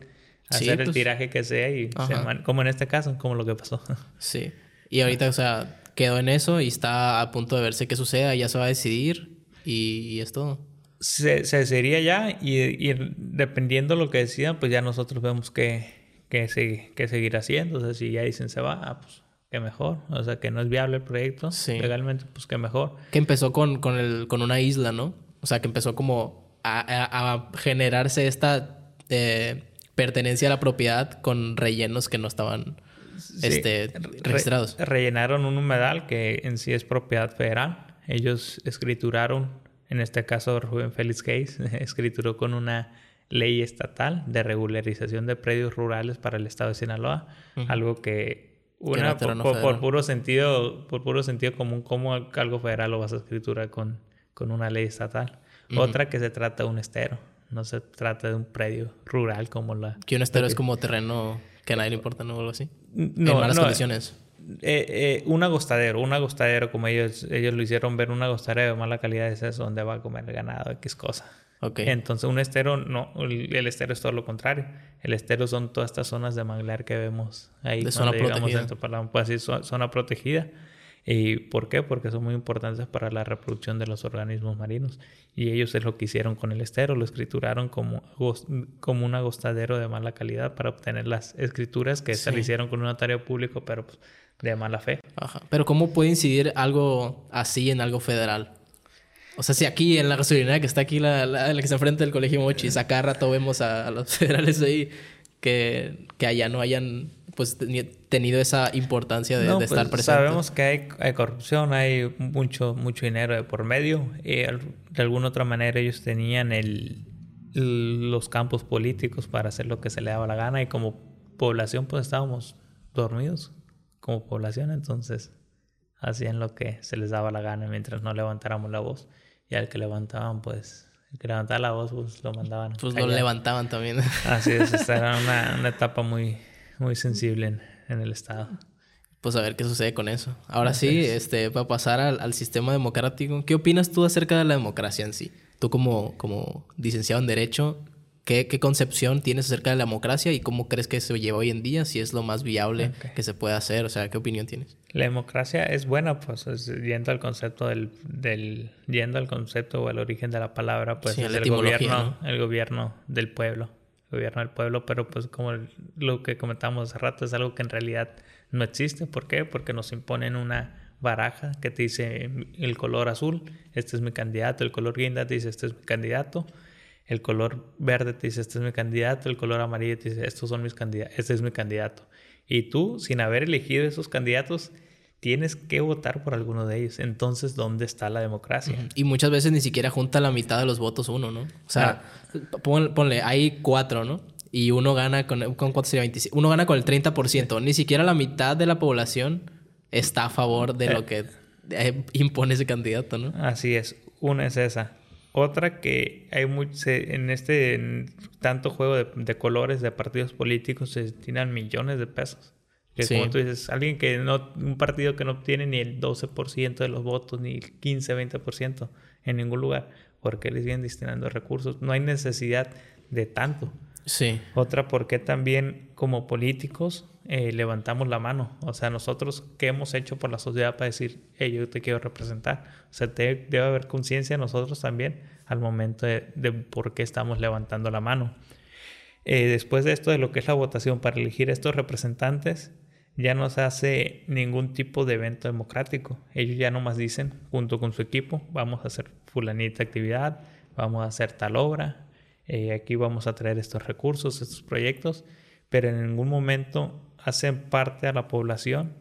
Sí, hacer el pues. tiraje que sea y se como en este caso, como lo que pasó. Sí. Y ahorita, o sea, quedó en eso y está a punto de verse qué suceda, ya se va a decidir y, y es todo. se, se sería ya y, y dependiendo lo que decidan, pues ya nosotros vemos qué, qué, se- qué seguir haciendo. O sea, si ya dicen se va, ah, pues qué mejor. O sea, que no es viable el proyecto Sí. legalmente, pues qué mejor. Que empezó con, con, el, con una isla, ¿no? O sea, que empezó como a, a- a generarse esta eh, pertenencia a la propiedad con rellenos que no estaban Sí, este, re- registrados. rellenaron un humedal que en sí es propiedad federal. Ellos escrituraron, en este caso Rubén Félix Hayes, escrituró con una ley estatal de regularización de predios rurales para el estado de Sinaloa, algo que una por, puro sentido, por puro sentido común, ¿cómo algo federal lo vas a escriturar con, con una ley estatal? Otra que se trata de un estero, no se trata de un predio rural como la Que un estero es como terreno que a nadie le importa, ¿no? O algo así. no, en malas no, condiciones. eh, eh, un agostadero, un agostadero, como ellos, ellos lo hicieron ver, un agostadero de mala calidad es eso, donde va a comer el ganado, X cosa. Ok. Entonces, un estero, no, el, el estero es todo lo contrario. El estero son todas estas zonas de manglar que vemos ahí. De cuando zona protegida. dentro, pues, sí, zo- zona protegida. ¿Y por qué? Porque son muy importantes para la reproducción de los organismos marinos. Y ellos es lo que hicieron con el estero, lo escrituraron como, como un agostadero de mala calidad para obtener las escrituras que se Sí. le hicieron con un notario público, pero pues, de mala fe. Ajá. Pero ¿cómo puede incidir algo así en algo federal? O sea, si aquí en la gasolinera que está aquí, la, la, la que se enfrenta del colegio Mochis, a cada rato vemos a, a los federales ahí que, que allá no hayan pues teni- tenido esa importancia de, No, de pues, estar presentes. Sabemos que hay, hay corrupción, hay mucho, mucho dinero de por medio. Y al- de alguna otra manera ellos tenían el, el- los campos políticos para hacer lo que se le daba la gana y como población pues estábamos dormidos como población, entonces hacían lo que se les daba la gana mientras no levantáramos la voz. Y al que levantaban pues, el que levantaba la voz pues lo mandaban. Pues lo levantaban también. Así es, esta era una, una etapa muy, muy sensible en, en el Estado. pues a ver qué sucede con eso. Ahora sí, este, para pasar al, al sistema democrático, ¿qué opinas tú acerca de la democracia en sí? Tú como, como licenciado en Derecho, ¿qué, ¿qué concepción tienes acerca de la democracia y cómo crees que se lleva hoy en día? Si es lo más viable que se puede hacer, o sea, ¿qué opinión tienes? La democracia es buena, pues es- yendo al concepto del, del yendo al concepto o al origen de la palabra, pues Sí, es el gobierno, el gobierno del pueblo, gobierno del pueblo, pero pues como lo que comentamos hace rato es algo que en realidad no existe, ¿por qué? Porque nos imponen una baraja que te dice el color azul, este es mi candidato, el color guinda te dice este es mi candidato, el color verde te dice este es mi candidato, el color amarillo te dice estos son mis candidatos, este es mi candidato. Y tú, sin haber elegido esos candidatos, tienes que votar por alguno de ellos. Entonces, ¿dónde está la democracia? Y muchas veces ni siquiera junta la mitad de los votos uno, ¿no? O sea, pon- ponle, hay cuatro, ¿no? Y uno gana con, ¿con cuánto sería? 25. Uno gana con el 30%. Ni siquiera la mitad de la población está a favor de lo que eh, impone ese candidato, ¿no? Así es, una es esa. Otra que hay muy, se- en este en tanto juego de, de colores de partidos políticos se destinan millones de pesos. Que Sí. como tú dices, alguien que no, un partido que no obtiene ni el 12% de los votos, ni el 15, 20% en ningún lugar, ¿por qué le siguen destinando recursos? No hay necesidad de tanto. Sí. Otra, porque también como políticos eh, levantamos la mano. O sea, nosotros, ¿qué hemos hecho por la sociedad para decir, hey, yo te quiero representar? O sea, te- debe haber conciencia de nosotros también al momento de, de por qué estamos levantando la mano. Eh, después de esto, de lo que es la votación para elegir estos representantes, ya no se hace ningún tipo de evento democrático. Ellos ya nomás dicen, junto con su equipo, vamos a hacer fulanita actividad, vamos a hacer tal obra, eh, aquí vamos a traer estos recursos, estos proyectos, pero en ningún momento hacen parte a la población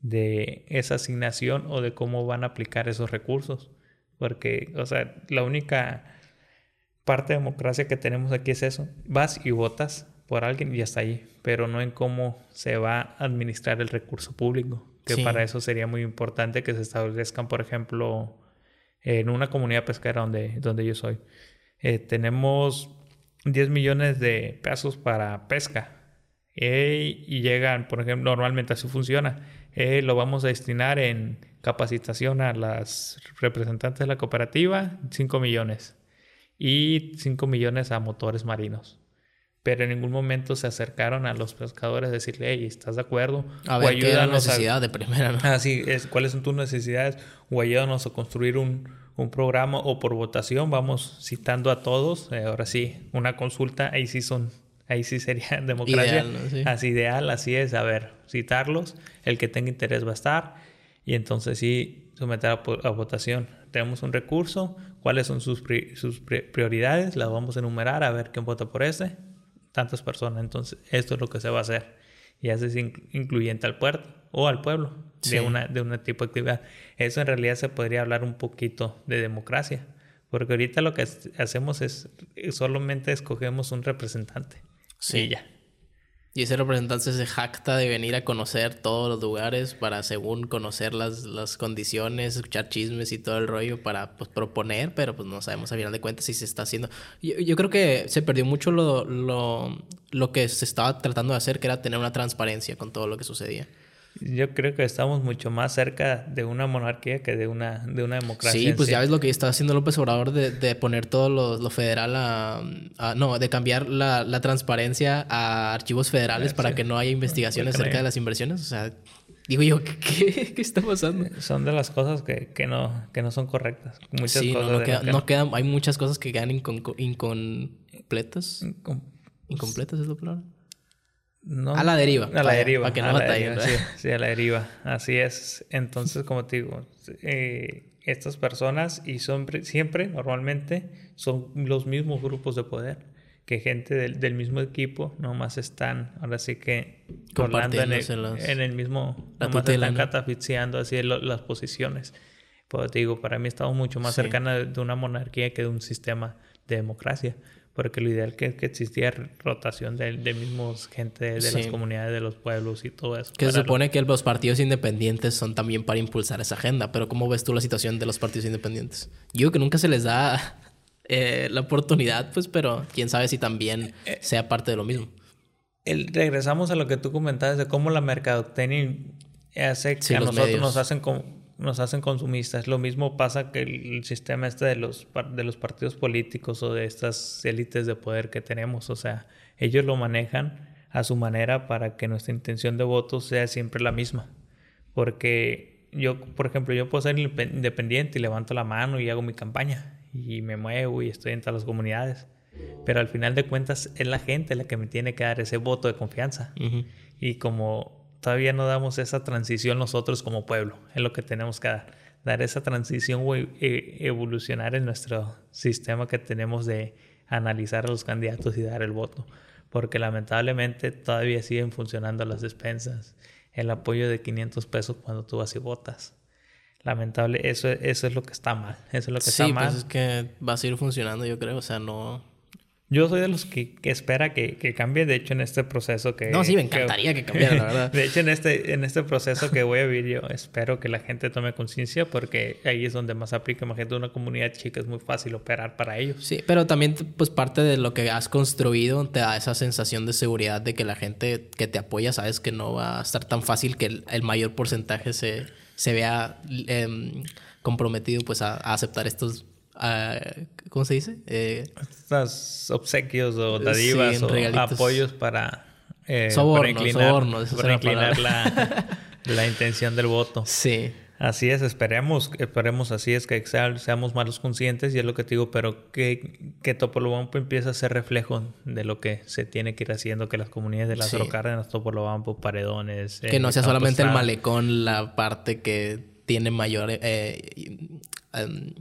de esa asignación o de cómo van a aplicar esos recursos. Porque, o sea, la única parte de democracia que tenemos aquí es eso. Vas y votas por alguien y hasta ahí, pero no en cómo se va a administrar el recurso público, que para eso sería muy importante que se establezcan, por ejemplo, en una comunidad pesquera donde, donde yo soy. Eh, tenemos 10 millones de pesos para pesca y llegan, por ejemplo, normalmente así funciona. lo vamos a destinar en capacitación a las representantes de la cooperativa, 5 millones. Y 5 millones a motores marinos. Pero en ningún momento se acercaron a los pescadores a decirle, hey, ¿estás de acuerdo? A ver, o ayúdanos necesidad de primera, ¿no? Ah, sí, es, ¿cuáles son tus necesidades? O ayúdanos a construir un, un programa o por votación, vamos citando a todos. Eh, ahora sí, una consulta, ahí sí son ahí sí sería democracia. Así ideal, así es. A ver, citarlos, el que tenga interés va a estar y entonces sí someter a, votación. Tenemos un recurso, cuáles son sus, sus prioridades, las vamos a enumerar a ver quién vota por ese. Tantas personas, entonces esto es lo que se va a hacer. Y haces incluyente al puerto o al pueblo de, una, de un tipo de actividad. Eso en realidad se podría hablar un poquito de democracia. Porque ahorita lo que hacemos es solamente escogemos un representante. Sí. ya. Y ese representante se jacta de venir a conocer todos los lugares para, según conocer las, las condiciones, escuchar chismes y todo el rollo para pues, proponer, pero pues no sabemos a final de cuentas si se está haciendo. Yo, yo creo que se perdió mucho lo, lo, lo que se estaba tratando de hacer, que era tener una transparencia con todo lo que sucedía. Yo creo que estamos mucho más cerca de una monarquía que de una, de una democracia. Sí, pues ya ves lo que está haciendo López Obrador de, de poner todo lo, federal a, No, de cambiar la, la, transparencia a archivos federales para que no haya investigaciones acerca de las inversiones. O sea, digo yo, ¿qué, qué, está pasando? Eh, son de las cosas que, que, no, que no son correctas. Muchas sí, cosas no, no, quedan... Hay muchas cosas que quedan incompletas. ¿Incompletas es la palabra? A la deriva. A la deriva. Para que no batallen. Sí, sí, a la deriva. Así es. Entonces, como te digo, eh, estas personas, y son siempre, normalmente, son los mismos grupos de poder que gente del, del mismo equipo, nomás están, ahora sí que, hablando en el, en el mismo, nomás están catafixiando así las posiciones. Pues te digo, para mí estamos mucho más cercana de una monarquía que de un sistema de democracia porque lo ideal que es que existía rotación de, de mismos gente de, las comunidades, de los pueblos y todo eso. Que se supone que los partidos independientes son también para impulsar esa agenda, pero ¿cómo ves tú la situación de los partidos independientes? Yo que nunca se les da eh, la oportunidad, pues, pero quién sabe si también eh, sea parte de lo mismo. El, regresamos a lo que tú comentabas de cómo la mercadotecnia hace que a nosotros nos hacen como nos hacen consumistas. Lo mismo pasa que el sistema este de los, de los partidos políticos o de estas élites de poder que tenemos. O sea, ellos lo manejan a su manera para que nuestra intención de voto sea siempre la misma. Porque yo, por ejemplo, yo puedo ser independiente y levanto la mano y hago mi campaña y me muevo y estoy en todas las comunidades. Pero al final de cuentas es la gente la que me tiene que dar ese voto de confianza. Y como todavía no damos esa transición nosotros como pueblo. Es lo que tenemos que dar. Dar esa transición o e, evolucionar en nuestro sistema que tenemos de analizar a los candidatos y dar el voto. Porque lamentablemente todavía siguen funcionando las despensas. El apoyo de 500 pesos cuando tú vas y votas. Lamentable, eso, eso es lo que está mal. Eso es lo que está pues mal. Sí, pues es que va a seguir funcionando, yo creo. O sea, no, yo soy de los que, espera que, cambie, de hecho, en este proceso que... No, sí, me encantaría que, cambiara, la verdad. de hecho, en este, en este proceso que voy a vivir yo, espero que la gente tome conciencia porque ahí es donde más aplica. Imagínate, una comunidad chica es muy fácil operar para ellos. Sí, pero también, pues, parte de lo que has construido te da esa sensación de seguridad de que la gente que te apoya sabes que no va a estar tan fácil que el, mayor porcentaje se, se vea em, comprometido, pues, a aceptar estos ¿cómo se dice? Eh, Estas obsequios o dadivas o apoyos para, eh, para inclinar, la, intención del voto. Sí. Así es, esperemos, esperemos así es que seamos malos conscientes y es lo que te digo, pero que, que Topolobampo empiece a ser reflejo de lo que se tiene que ir haciendo, que las comunidades de las sí. Cárdenas, Topolobampo, Paredones... Que no sea solamente el malecón la parte que tiene mayor eh, em,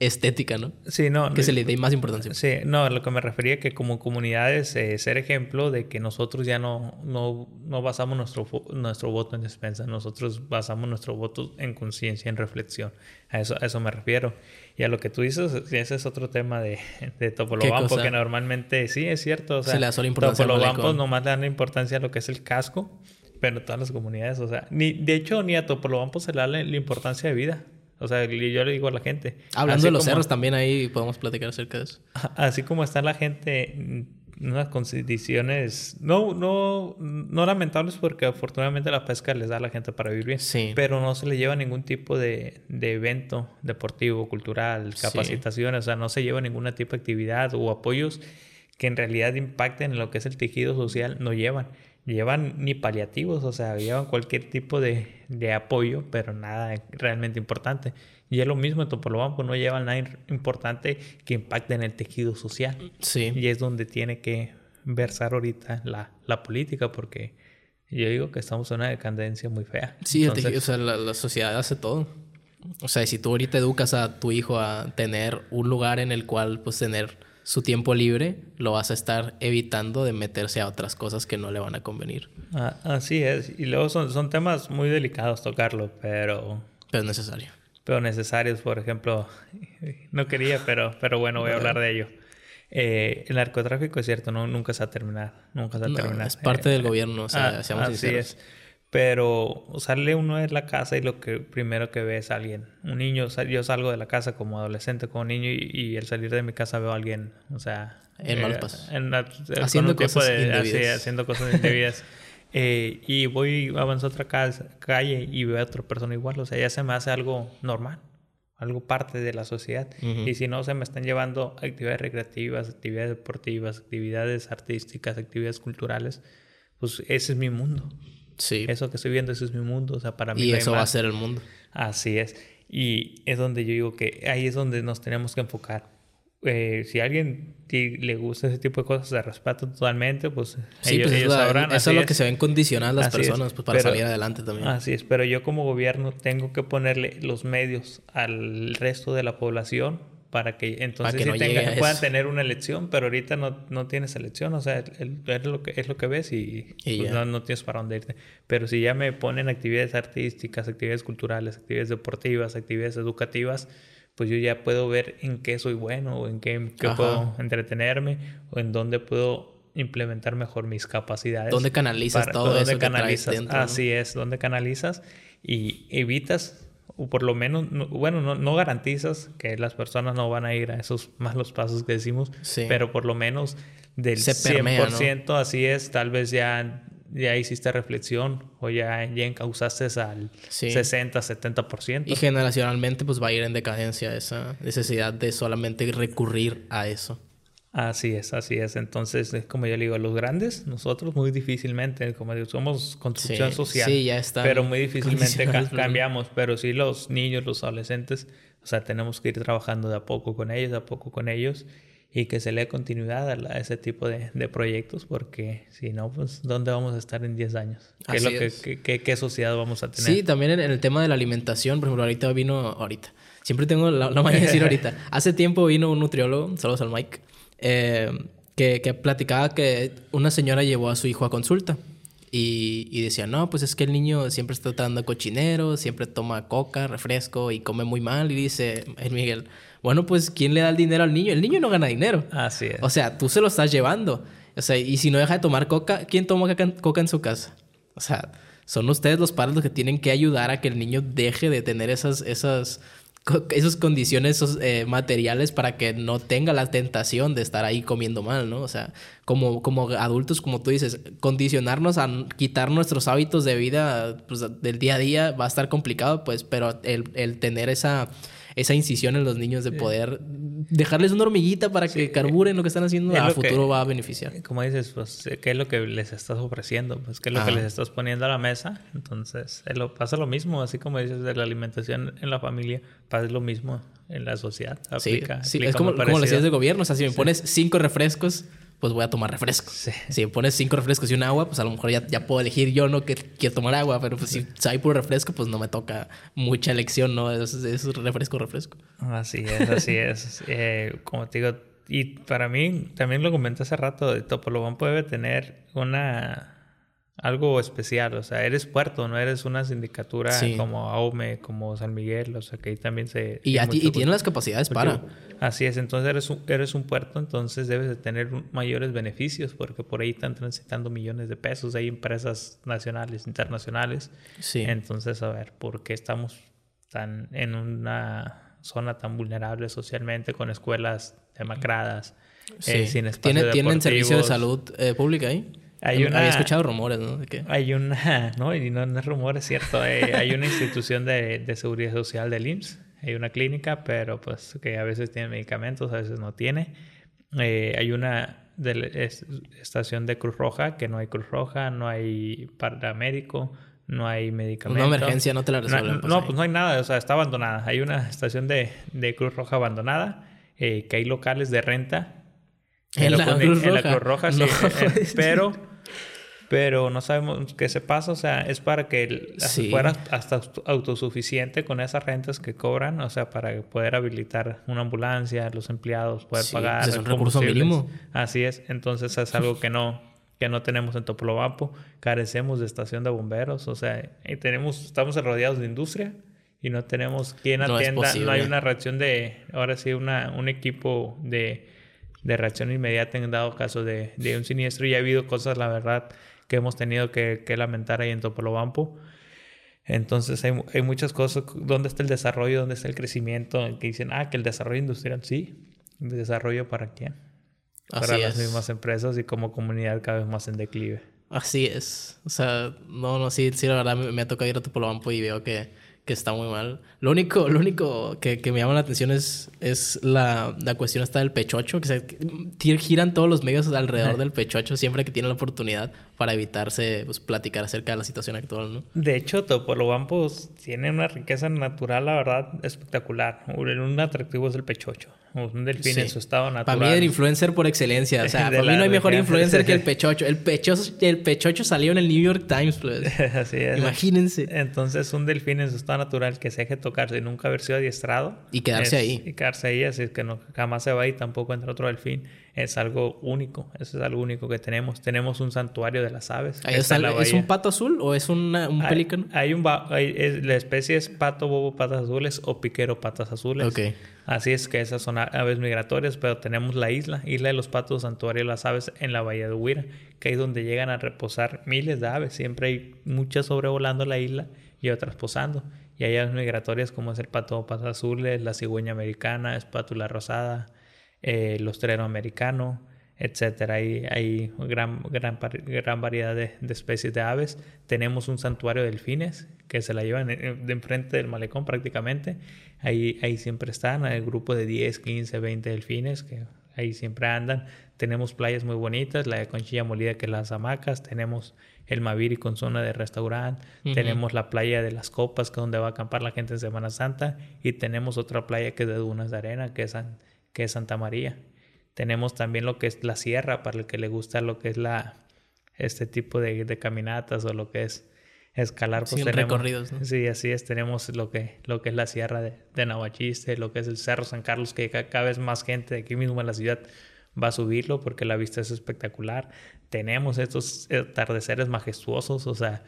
estética, ¿no? Sí, no. Que se le dé más importancia. Sí, no, lo que me refería que como comunidades eh, ser ejemplo de que nosotros ya no, no, no basamos nuestro, nuestro voto en despensa, nosotros basamos nuestro voto en conciencia, en reflexión. A eso, a eso me refiero. Y a lo que tú dices, ese es otro tema de, de Topolobampo, que normalmente sí es cierto. O sea, se le da solo importancia Topolobampo nomás le dan importancia a lo que es el casco, pero todas las comunidades, o sea, ni, de hecho ni a Topolobampo se le da la importancia de vida. O sea, yo le digo a la gente. Hablando de los cerros, también ahí podemos platicar acerca de eso. Así como está la gente en unas condiciones no, no, no lamentables porque afortunadamente la pesca les da a la gente para vivir bien. Sí. Pero no se le lleva ningún tipo de, de evento deportivo, cultural, capacitaciones. O sea, no se lleva ningún tipo de actividad o apoyos que en realidad impacten en lo que es el tejido social. No llevan llevan ni paliativos, o sea, llevan cualquier tipo de, de apoyo, pero nada realmente importante. Y es lo mismo en Topolobampo, no llevan nada importante que impacte en el tejido social. Sí. Y es donde tiene que versar ahorita la, la política, porque yo digo que estamos en una decadencia muy fea. Sí, o sea, la, la, sociedad hace todo. O sea, si tú ahorita educas a tu hijo a tener un lugar en el cual, pues, tener su tiempo libre lo vas a estar evitando de meterse a otras cosas que no le van a convenir. Ah, así es. Y luego son, son temas muy delicados tocarlo, pero... Pero es necesario. Pero necesarios, por ejemplo. No quería, pero, pero bueno, voy a hablar de ello. Eh, el narcotráfico es cierto, no, nunca se ha terminado. Nunca se ha terminado. Es parte del gobierno, o sea, ah, así es. Pero sale uno de la casa y lo que primero que ve es alguien. Un niño, yo salgo de la casa como adolescente, como niño, y, y al salir de mi casa veo a alguien, o sea... En malos eh, pasos. haciendo, cosas de, haciendo cosas indebidas. eh, y voy, avanzo a otra calle y veo a otra persona igual. O sea, ya se me hace algo normal, algo parte de la sociedad. Y si no, se me están llevando actividades recreativas, actividades deportivas, actividades artísticas, actividades culturales. Pues ese es mi mundo. Sí. Eso que estoy viendo, ese es mi mundo. O sea, para mí. Y eso va a ser el mundo. Así es. Y es donde yo digo que ahí es donde nos tenemos que enfocar. Eh, si a alguien le gusta ese tipo de cosas, se respeta totalmente, pues, sí, ellos, pues sabrán. Eso es lo que se ven condicionadas las personas pues, para salir adelante también. Así es, pero yo como gobierno tengo que ponerle los medios al resto de la población para que entonces puedan tener una elección, pero ahorita no, no tienes elección, o sea, es, lo que, es lo que ves y, pues, no, no, tienes para dónde irte. Pero si ya me ponen actividades artísticas, actividades culturales, actividades deportivas, actividades educativas, pues yo ya puedo ver en qué soy bueno o en qué, puedo entretenerme o en dónde puedo implementar mejor mis capacidades. ¿Dónde canalizas todo dónde eso canalizas, Así es, dónde canalizas y evitas o por lo menos, bueno, no, no, garantizas que las personas no van a ir a esos malos pasos que decimos, pero por lo menos del 100% así es, tal vez ya, ya hiciste reflexión o ya, ya encausaste al 60, 70%. Y generacionalmente pues va a ir en decadencia esa necesidad de solamente recurrir a eso. Así es, así es. Entonces, como yo le digo, a los grandes, nosotros muy difícilmente, como digo, somos construcción social, sí, ya está pero muy difícilmente cambiamos. Pero sí los niños, los adolescentes, o sea, tenemos que ir trabajando de a poco con ellos, de a poco con ellos y que se le dé continuidad a, ese tipo de, de, proyectos, porque si no, pues, ¿dónde vamos a estar en 10 años? ¿Qué, es lo que, qué, sociedad vamos a tener? Sí, también en, el tema de la alimentación, por ejemplo, ahorita vino, ahorita, siempre tengo la, la manera de decir ahorita, hace tiempo vino un nutriólogo, saludos al Mike, eh, que, que, platicaba que una señora llevó a su hijo a consulta y, y, decía, no, pues es que el niño siempre está tratando cochinero, siempre toma coca, refresco y come muy mal. Y dice el Miguel, bueno, pues ¿quién le da el dinero al niño? El niño no gana dinero. Así es. O sea, tú se lo estás llevando. O sea, y si no deja de tomar coca, ¿quién toma coca en su casa? O sea, son ustedes los padres los que tienen que ayudar a que el niño deje de tener esas, esas esas condiciones eh, materiales para que no tenga la tentación de estar ahí comiendo mal, ¿no? O sea, como, como adultos, como tú dices, condicionarnos a quitar nuestros hábitos de vida pues, del día a día va a estar complicado, pues, pero el, el tener esa esa incisión en los niños de poder dejarles una hormiguita para que carburen lo que están haciendo, a futuro va a beneficiar. Como dices, pues, ¿qué es lo que les estás ofreciendo? Pues, ¿qué es lo que les estás poniendo a la mesa? Entonces, pasa lo mismo, así como dices de la alimentación en la familia, pasa lo mismo en la sociedad. Aplica, sí, es como, como lo decías de gobierno, o sea, si me pones cinco refrescos, pues voy a tomar refresco. Si me pones cinco refrescos y un agua, pues a lo mejor ya, ya puedo elegir yo no que quiero tomar agua, pero pues si hay puro refresco, pues no me toca mucha elección, ¿no? Es, es refresco, refresco. Así es, así es. Eh, como te digo, y para mí, también lo comenté hace rato, Topolobampo debe tener una algo especial, o sea, eres puerto, no eres una sindicatura como AUME, como San Miguel, o sea, que ahí también se... Y, y tienen las capacidades para... Así es, entonces eres un, eres un puerto, entonces debes de tener mayores beneficios, porque por ahí están transitando millones de pesos, hay empresas nacionales, internacionales. Sí. Entonces, a ver, ¿por qué estamos tan en una zona tan vulnerable socialmente, con escuelas demacradas, eh, sin espacio ¿Tienen servicio de salud eh, pública ahí? Hay una, Había escuchado rumores, ¿no? Hay una, no, y no, es rumor, es cierto. Eh, hay una institución de, de, seguridad social del IMSS, hay una clínica, pero pues que a veces tiene medicamentos, a veces no tiene. Eh, hay una estación de Cruz Roja, que no hay Cruz Roja, no hay paramédico, no hay medicamento. Una emergencia no te la resuelven. No, pues, no, pues no hay nada, o sea, está abandonada. Hay una estación de, de Cruz Roja abandonada, eh, que hay locales de renta. En, la, Cruz en la, Cruz Roja, sí. pero pero no sabemos qué se pasa, o sea, es para que fuera hasta autosuficiente con esas rentas que cobran, o sea, para poder habilitar una ambulancia, los empleados, poder pagar. Pues es un recurso mínimo. Así es, entonces es algo que no, que no tenemos en Topolobampo, carecemos de estación de bomberos, o sea, y tenemos, estamos rodeados de industria y no tenemos quien atienda, no, hay una reacción de, ahora sí, una, un equipo de, de reacción inmediata en dado caso de, de un siniestro y ha habido cosas, la verdad, que hemos tenido que, lamentar ahí en Topolobampo. Entonces hay, hay, muchas cosas. ¿Dónde está el desarrollo? ¿Dónde está el crecimiento? Que dicen, ah, que el desarrollo industrial, sí. ¿El desarrollo para quién? para las mismas empresas y como comunidad cada vez más en declive. Así es. O sea, no, no, sí, sí, la verdad me, me ha tocado ir a Topolobampo y veo que que está muy mal. Lo único, lo único que, que me llama la atención es, es la, la cuestión esta del pechocho, que se giran todos los medios alrededor del pechocho siempre que tienen la oportunidad para evitarse pues, platicar acerca de la situación actual, ¿no? De hecho, Topolobampo tiene una riqueza natural, la verdad, espectacular. Un atractivo es el pechocho. Un delfín en su estado natural. Para mí el influencer por excelencia. O sea, para mí no hay mejor influencer que el pechocho. El pechocho, el pechocho salió en el New York Times, pues. Así es. Imagínense. Entonces, un delfín en su estado natural que se deje tocarse y nunca haber sido adiestrado. Y quedarse ahí. Y quedarse ahí, así que no, jamás se va y tampoco entra otro delfín es algo único. Eso es algo único que tenemos. Tenemos un santuario de las aves. ¿Es un pato azul o es un pelícano? Hay un la especie es pato bobo patas azules o piquero patas azules. Así es que esas son aves migratorias, pero tenemos la isla, isla de los patos, santuario de las aves en la bahía de Huira, que es donde llegan a reposar miles de aves. Siempre hay muchas sobrevolando la isla y otras posando. Y hay aves migratorias como es el pato patas azules, la cigüeña americana, espátula rosada, eh, el ostrero americano, etcétera. Hay, hay gran, gran, gran variedad de, especies de aves. Tenemos un santuario de delfines que se la llevan de enfrente del malecón prácticamente. Ahí, ahí siempre están, el grupo de 10, 15, 20 delfines que ahí siempre andan. Tenemos playas muy bonitas, la de Conchilla Molida que es las hamacas, tenemos el Maviri con zona de restaurante, tenemos la playa de las Copas que es donde va a acampar la gente en Semana Santa y tenemos otra playa que es de dunas de arena que es que es Santa María. Tenemos también lo que es la sierra, para el que le gusta lo que es la este tipo de, caminatas o lo que es escalar. Pues recorridos, Sí, así es. Tenemos lo que, lo que es la sierra de, de lo que es el Cerro San Carlos, que cada vez más gente de aquí mismo en la ciudad va a subirlo porque la vista es espectacular. Tenemos estos atardeceres majestuosos, o sea,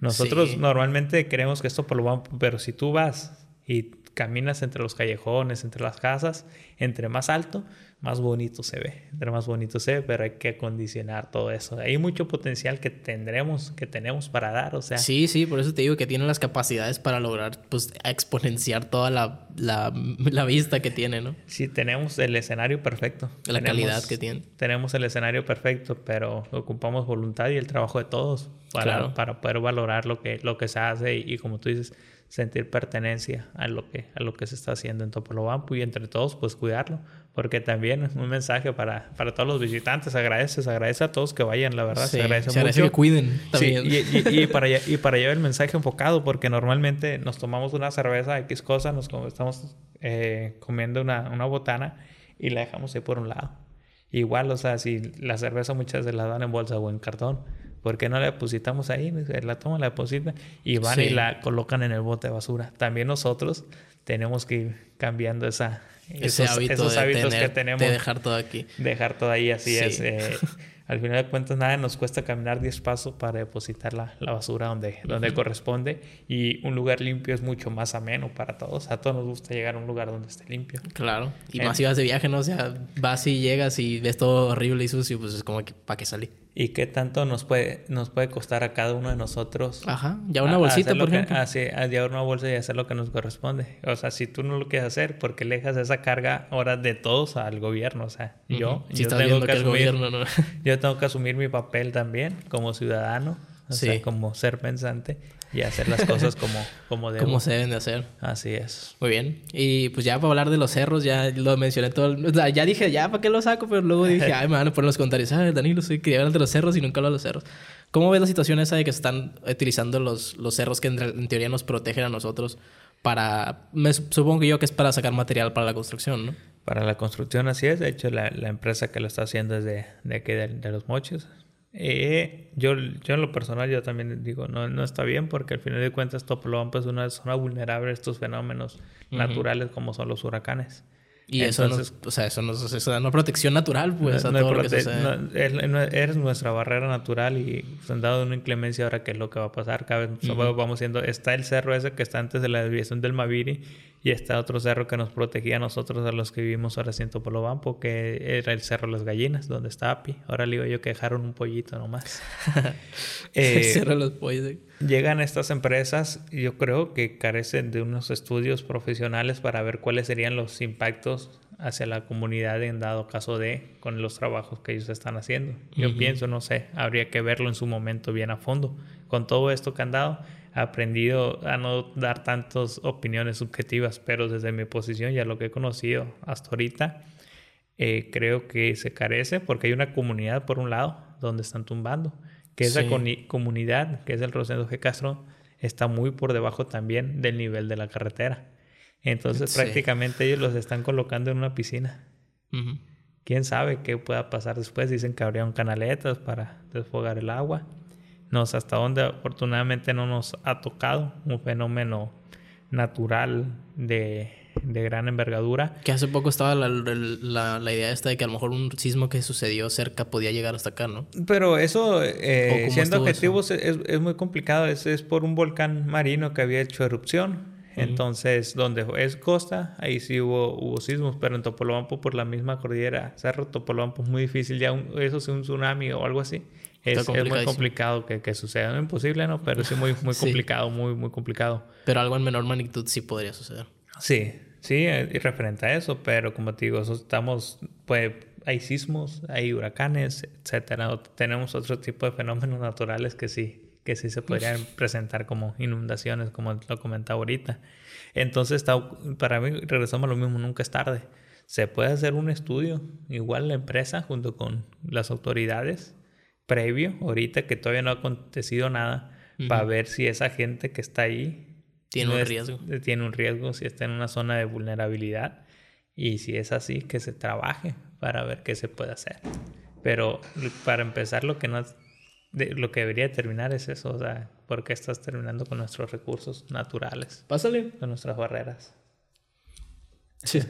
nosotros normalmente creemos que esto por lo vamos, pero si tú vas y caminas entre los callejones, entre las casas, entre más alto, más bonito se ve. Entre más bonito se ve, pero hay que acondicionar todo eso. Hay mucho potencial que tendremos, que tenemos para dar, o sea. Sí, sí, por eso te digo que tienen las capacidades para lograr, pues, exponenciar toda la, la, la vista que tiene, ¿no? Sí, tenemos el escenario perfecto. La calidad que tiene. Tenemos el escenario perfecto, pero ocupamos voluntad y el trabajo de todos para, para poder valorar lo que, lo que se hace y como tú dices, sentir pertenencia a lo que, a lo que se está haciendo en Topolobampo y entre todos pues cuidarlo, porque también es un mensaje para, para todos los visitantes, agradece, agradece a todos que vayan, la verdad, se agradece mucho. que cuiden también. y, para allá, y para llevar el mensaje enfocado, porque normalmente nos tomamos una cerveza, X cosa, nos estamos eh, comiendo una, una botana y la dejamos ahí por un lado. Igual, o sea, si la cerveza muchas se la dan en bolsa o en cartón, ¿por qué no la depositamos ahí? La toman, la depositan y van y la colocan en el bote de basura. También nosotros tenemos que ir cambiando esa, Ese hábito de hábitos tener- que tenemos. de dejar todo aquí. Dejar todo ahí, así Sí. es. eh, al final de cuentas, nada nos cuesta caminar 10 pasos para depositar la, la basura donde, donde corresponde. Y un lugar limpio es mucho más ameno para todos. A todos nos gusta llegar a un lugar donde esté limpio. Claro. Y Eh. más si vas de viaje, ¿no? O sea, vas y llegas y ves todo horrible y sucio, pues es como que, ¿para qué salí? ¿Y qué tanto nos puede, nos puede costar a cada uno de nosotros? Ajá. Ya una a- bolsita, por que- ejemplo. así, a llevar una bolsa y hacer lo que nos corresponde. O sea, si tú no lo quieres hacer, porque le dejas esa carga ahora de todos al gobierno? O sea, yo, Ujú. Si yo tengo que asumir, gobierno no... yo tengo que asumir mi papel también como ciudadano, o Sí. sea, como ser pensante y hacer las cosas como, como debo. Cómo se deben de hacer. Así es. Muy bien. Y pues ya para hablar de los cerros, ya lo mencioné todo. el- o sea, ya dije, ya, ¿para qué lo saco? Pero luego dije, ay, me van a poner los comentarios, ah, Danilo, sí, quería hablar de los cerros y nunca hablo de los cerros. ¿Cómo ves la situación esa de que se están utilizando los, los cerros que en teoría nos protegen a nosotros para... Me, supongo yo que es para sacar material para la construcción, ¿no? Para la construcción así es. De hecho, la, la empresa que lo está haciendo es de, de aquí de, de Los Mochis. Eh, yo, yo en lo personal yo también digo, no, no está bien porque al final de cuentas Topolobampo es una zona vulnerable a estos fenómenos naturales como son los huracanes. Y Entonces- eso no, o sea, eso no es una protección natural, pues, No- a no hay todo lo que prote- sucede. no, es- no- eres nuestra barrera natural y pues, dado una inclemencia ahora que es lo que va a pasar. Cada vez solo vamos siendo... Está el cerro ese que está antes de la desviación del Maviri y está otro cerro que nos protegía a nosotros, a los que vivimos ahora en Topolobampo, que era el Cerro Las Gallinas, donde está Api. Ahora le digo yo que dejaron un pollito nomás. Eh, Cierra los pollos. Llegan estas empresas, yo creo que carecen de unos estudios profesionales para ver cuáles serían los impactos hacia la comunidad en dado caso de con los trabajos que ellos están haciendo. Yo pienso, no sé, habría que verlo en su momento bien a fondo. Con todo esto que han dado, aprendido a no dar tantas opiniones subjetivas, pero desde mi posición y a lo que he conocido hasta ahorita, eh, creo que se carece porque hay una comunidad por un lado donde están tumbando, que esa Sí. comunidad, que es el Rosendo G. Castro, está muy por debajo también del nivel de la carretera. Entonces Sí. prácticamente ellos los están colocando en una piscina. ¿Quién sabe qué pueda pasar después? Dicen que habrían canaletas para desfogar el agua. No sé hasta dónde afortunadamente no nos ha tocado un fenómeno natural de, de gran envergadura. Que hace poco estaba la, la, la idea esta de que a lo mejor un sismo que sucedió cerca podía llegar hasta acá, ¿no? Pero eso, ¿O eh, siendo objetivos, es, es muy complicado. Es, es por un volcán marino que había hecho erupción. Entonces, donde es costa, ahí sí hubo, hubo sismos, pero en Topolobampo, por la misma cordillera, Cerro Topolobampo, es muy difícil. Ya un- eso es un tsunami o algo así. Es, es muy complicado que, que suceda. No imposible, ¿no? Pero sí muy, muy Sí. complicado, muy, muy complicado. Pero algo en menor magnitud sí podría suceder. Sí, sí, y referente a eso, pero como te digo, estamos, pues, hay sismos, hay huracanes, etcétera. Tenemos otro tipo de fenómenos naturales que sí, que sí se podrían presentar como inundaciones, como lo comentaba ahorita. Entonces, está, para mí, regresamos a lo mismo, nunca es tarde. Se puede hacer un estudio, igual la empresa, junto con las autoridades, previo, ahorita que todavía no ha acontecido nada, para ver si esa gente que está ahí Tiene no un es- riesgo. tiene un riesgo si está en una zona de vulnerabilidad y si es así que se trabaje para ver qué se puede hacer pero para empezar lo que no de- lo que debería terminar es eso o sea por qué estás terminando con nuestros recursos naturales Pásale. con nuestras barreras Sí.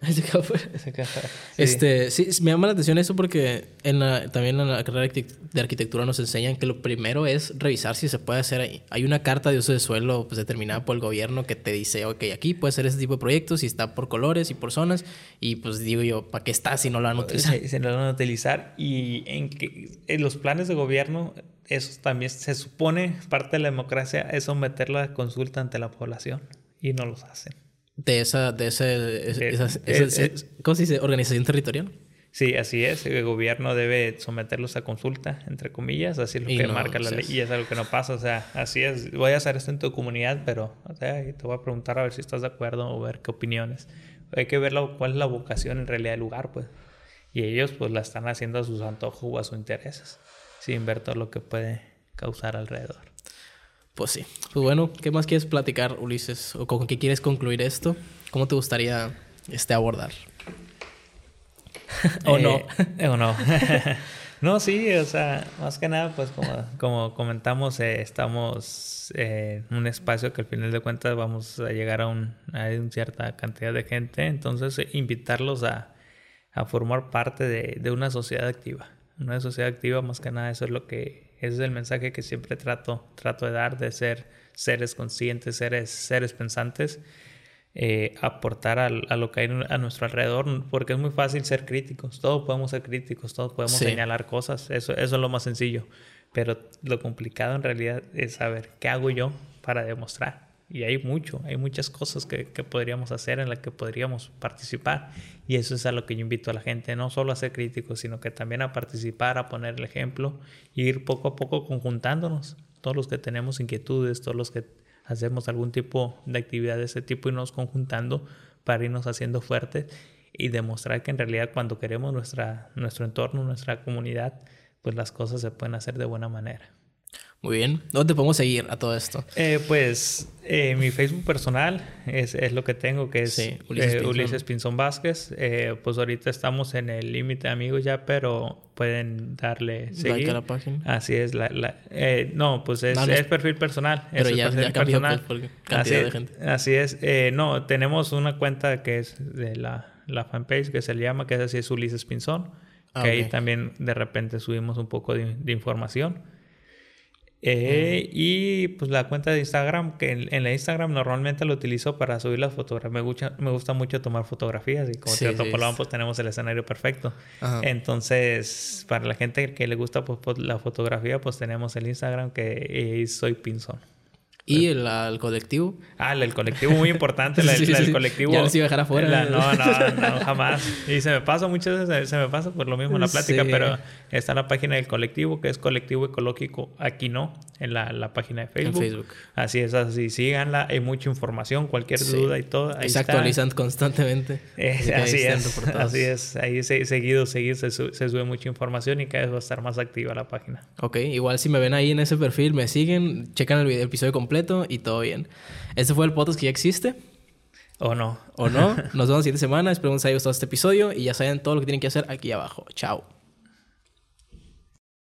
Ese que- sí. Este, sí, me llama la atención eso porque en la, también en la carrera de arquitect- de arquitectura nos enseñan que lo primero es revisar si se puede hacer ahí. Hay una carta de uso de suelo pues, determinada por el gobierno que te dice, ok, aquí puede ser este tipo de proyectos y está por colores y por zonas. Y pues digo yo, ¿para qué está si no lo van a utilizar? se, se lo van a utilizar y en, que, en los planes de gobierno eso también se supone parte de la democracia es someterlo a consulta ante la población y no los hacen De esa, de ese, ese- Eh, esa- eh, eh, ¿cómo se dice? Organización territorial. Sí, así es. El gobierno debe someterlos a consulta, entre comillas, así es lo Y que no, marca la ley. Y es algo que no pasa. O sea, así es. Voy a hacer esto en tu comunidad, pero o sea, te voy a preguntar a ver si estás de acuerdo o ver qué opiniones. Hay que ver la- cuál es la vocación en realidad del lugar, pues. Y ellos, pues, la están haciendo a sus antojos o a sus intereses, sin ver todo lo que puede causar alrededor. Pues sí. Pues bueno, ¿qué más quieres platicar, Ulises? ¿O con qué quieres concluir esto? ¿Cómo te gustaría este, abordar? ¿O no? ¿O no? no, sí, o sea, más que nada, pues como, como comentamos, eh, estamos en un espacio que al final de cuentas vamos a llegar a, un, a una cierta cantidad de gente, entonces invitarlos a, a formar parte de, de, una sociedad activa. Una sociedad activa, más que nada, eso es lo que, ese es el mensaje que siempre trato, trato de dar, de ser seres conscientes, seres, seres pensantes eh, aportar a, lo que hay a nuestro alrededor, porque es muy fácil ser críticos, todos podemos ser críticos, todos podemos señalar cosas, eso, eso es lo más sencillo, pero lo complicado en realidad es saber qué hago yo para demostrar. Y hay mucho, hay muchas cosas que, que, podríamos hacer en las que podríamos participar. Y eso es a lo que yo invito a la gente, no solo a ser críticos, sino que también a participar, a poner el ejemplo y ir poco a poco conjuntándonos. Todos los que tenemos inquietudes, todos los que hacemos algún tipo de actividad de ese tipo y nos conjuntando para irnos haciendo fuertes y demostrar que en realidad cuando queremos nuestra, nuestro entorno, nuestra comunidad, pues las cosas se pueden hacer de buena manera. Muy bien. ¿Dónde podemos seguir a todo esto? Eh, pues eh, mi Facebook personal es, es, lo que tengo, que es Ulises, Pinzón. Vázquez. Eh, pues ahorita estamos en el límite amigos ya, pero pueden darle seguir. Like a la página. Así es. La, la, no, pues es, es, perfil personal. Pero ya, ya cambió pues, por cantidad así, de gente. Así es. no, tenemos una cuenta que es de la, la fanpage que se le llama, que es así, es Ulises Pinzón. Ah, que ahí también de repente subimos un poco de, de información. Eh, y pues la cuenta de Instagram, que en, la Instagram normalmente lo utilizo para subir las fotografías. Me gusta, me gusta mucho tomar fotografías y como sí, te pues tenemos el escenario perfecto. Entonces, para la gente que le gusta pues, la fotografía, pues tenemos el Instagram que es Soy Pinzón. ¿Y el, el, colectivo? Ah, el, colectivo muy importante, la, el colectivo. Ya les iba a dejar afuera. no, no, no, jamás. Y se me pasa muchas veces, se me pasa por lo mismo en la plática, pero está la página del colectivo, que es Colectivo Ecológico Aquí No, en la, la página de Facebook. En Facebook. Así es, así síganla, hay mucha información, cualquier duda y todo. Ahí se actualizan constantemente. Eh, así es, así es. Ahí se, seguido, seguido se, se, sube mucha información y cada vez va a estar más activa la página. Ok, igual si me ven ahí en ese perfil, me siguen, checan el, video, el episodio completo y todo bien. Este fue el podcast que ya existe. O no. O no. Nos vemos la siguiente semana. Esperemos que les haya gustado este episodio y ya saben todo lo que tienen que hacer aquí abajo. Chao.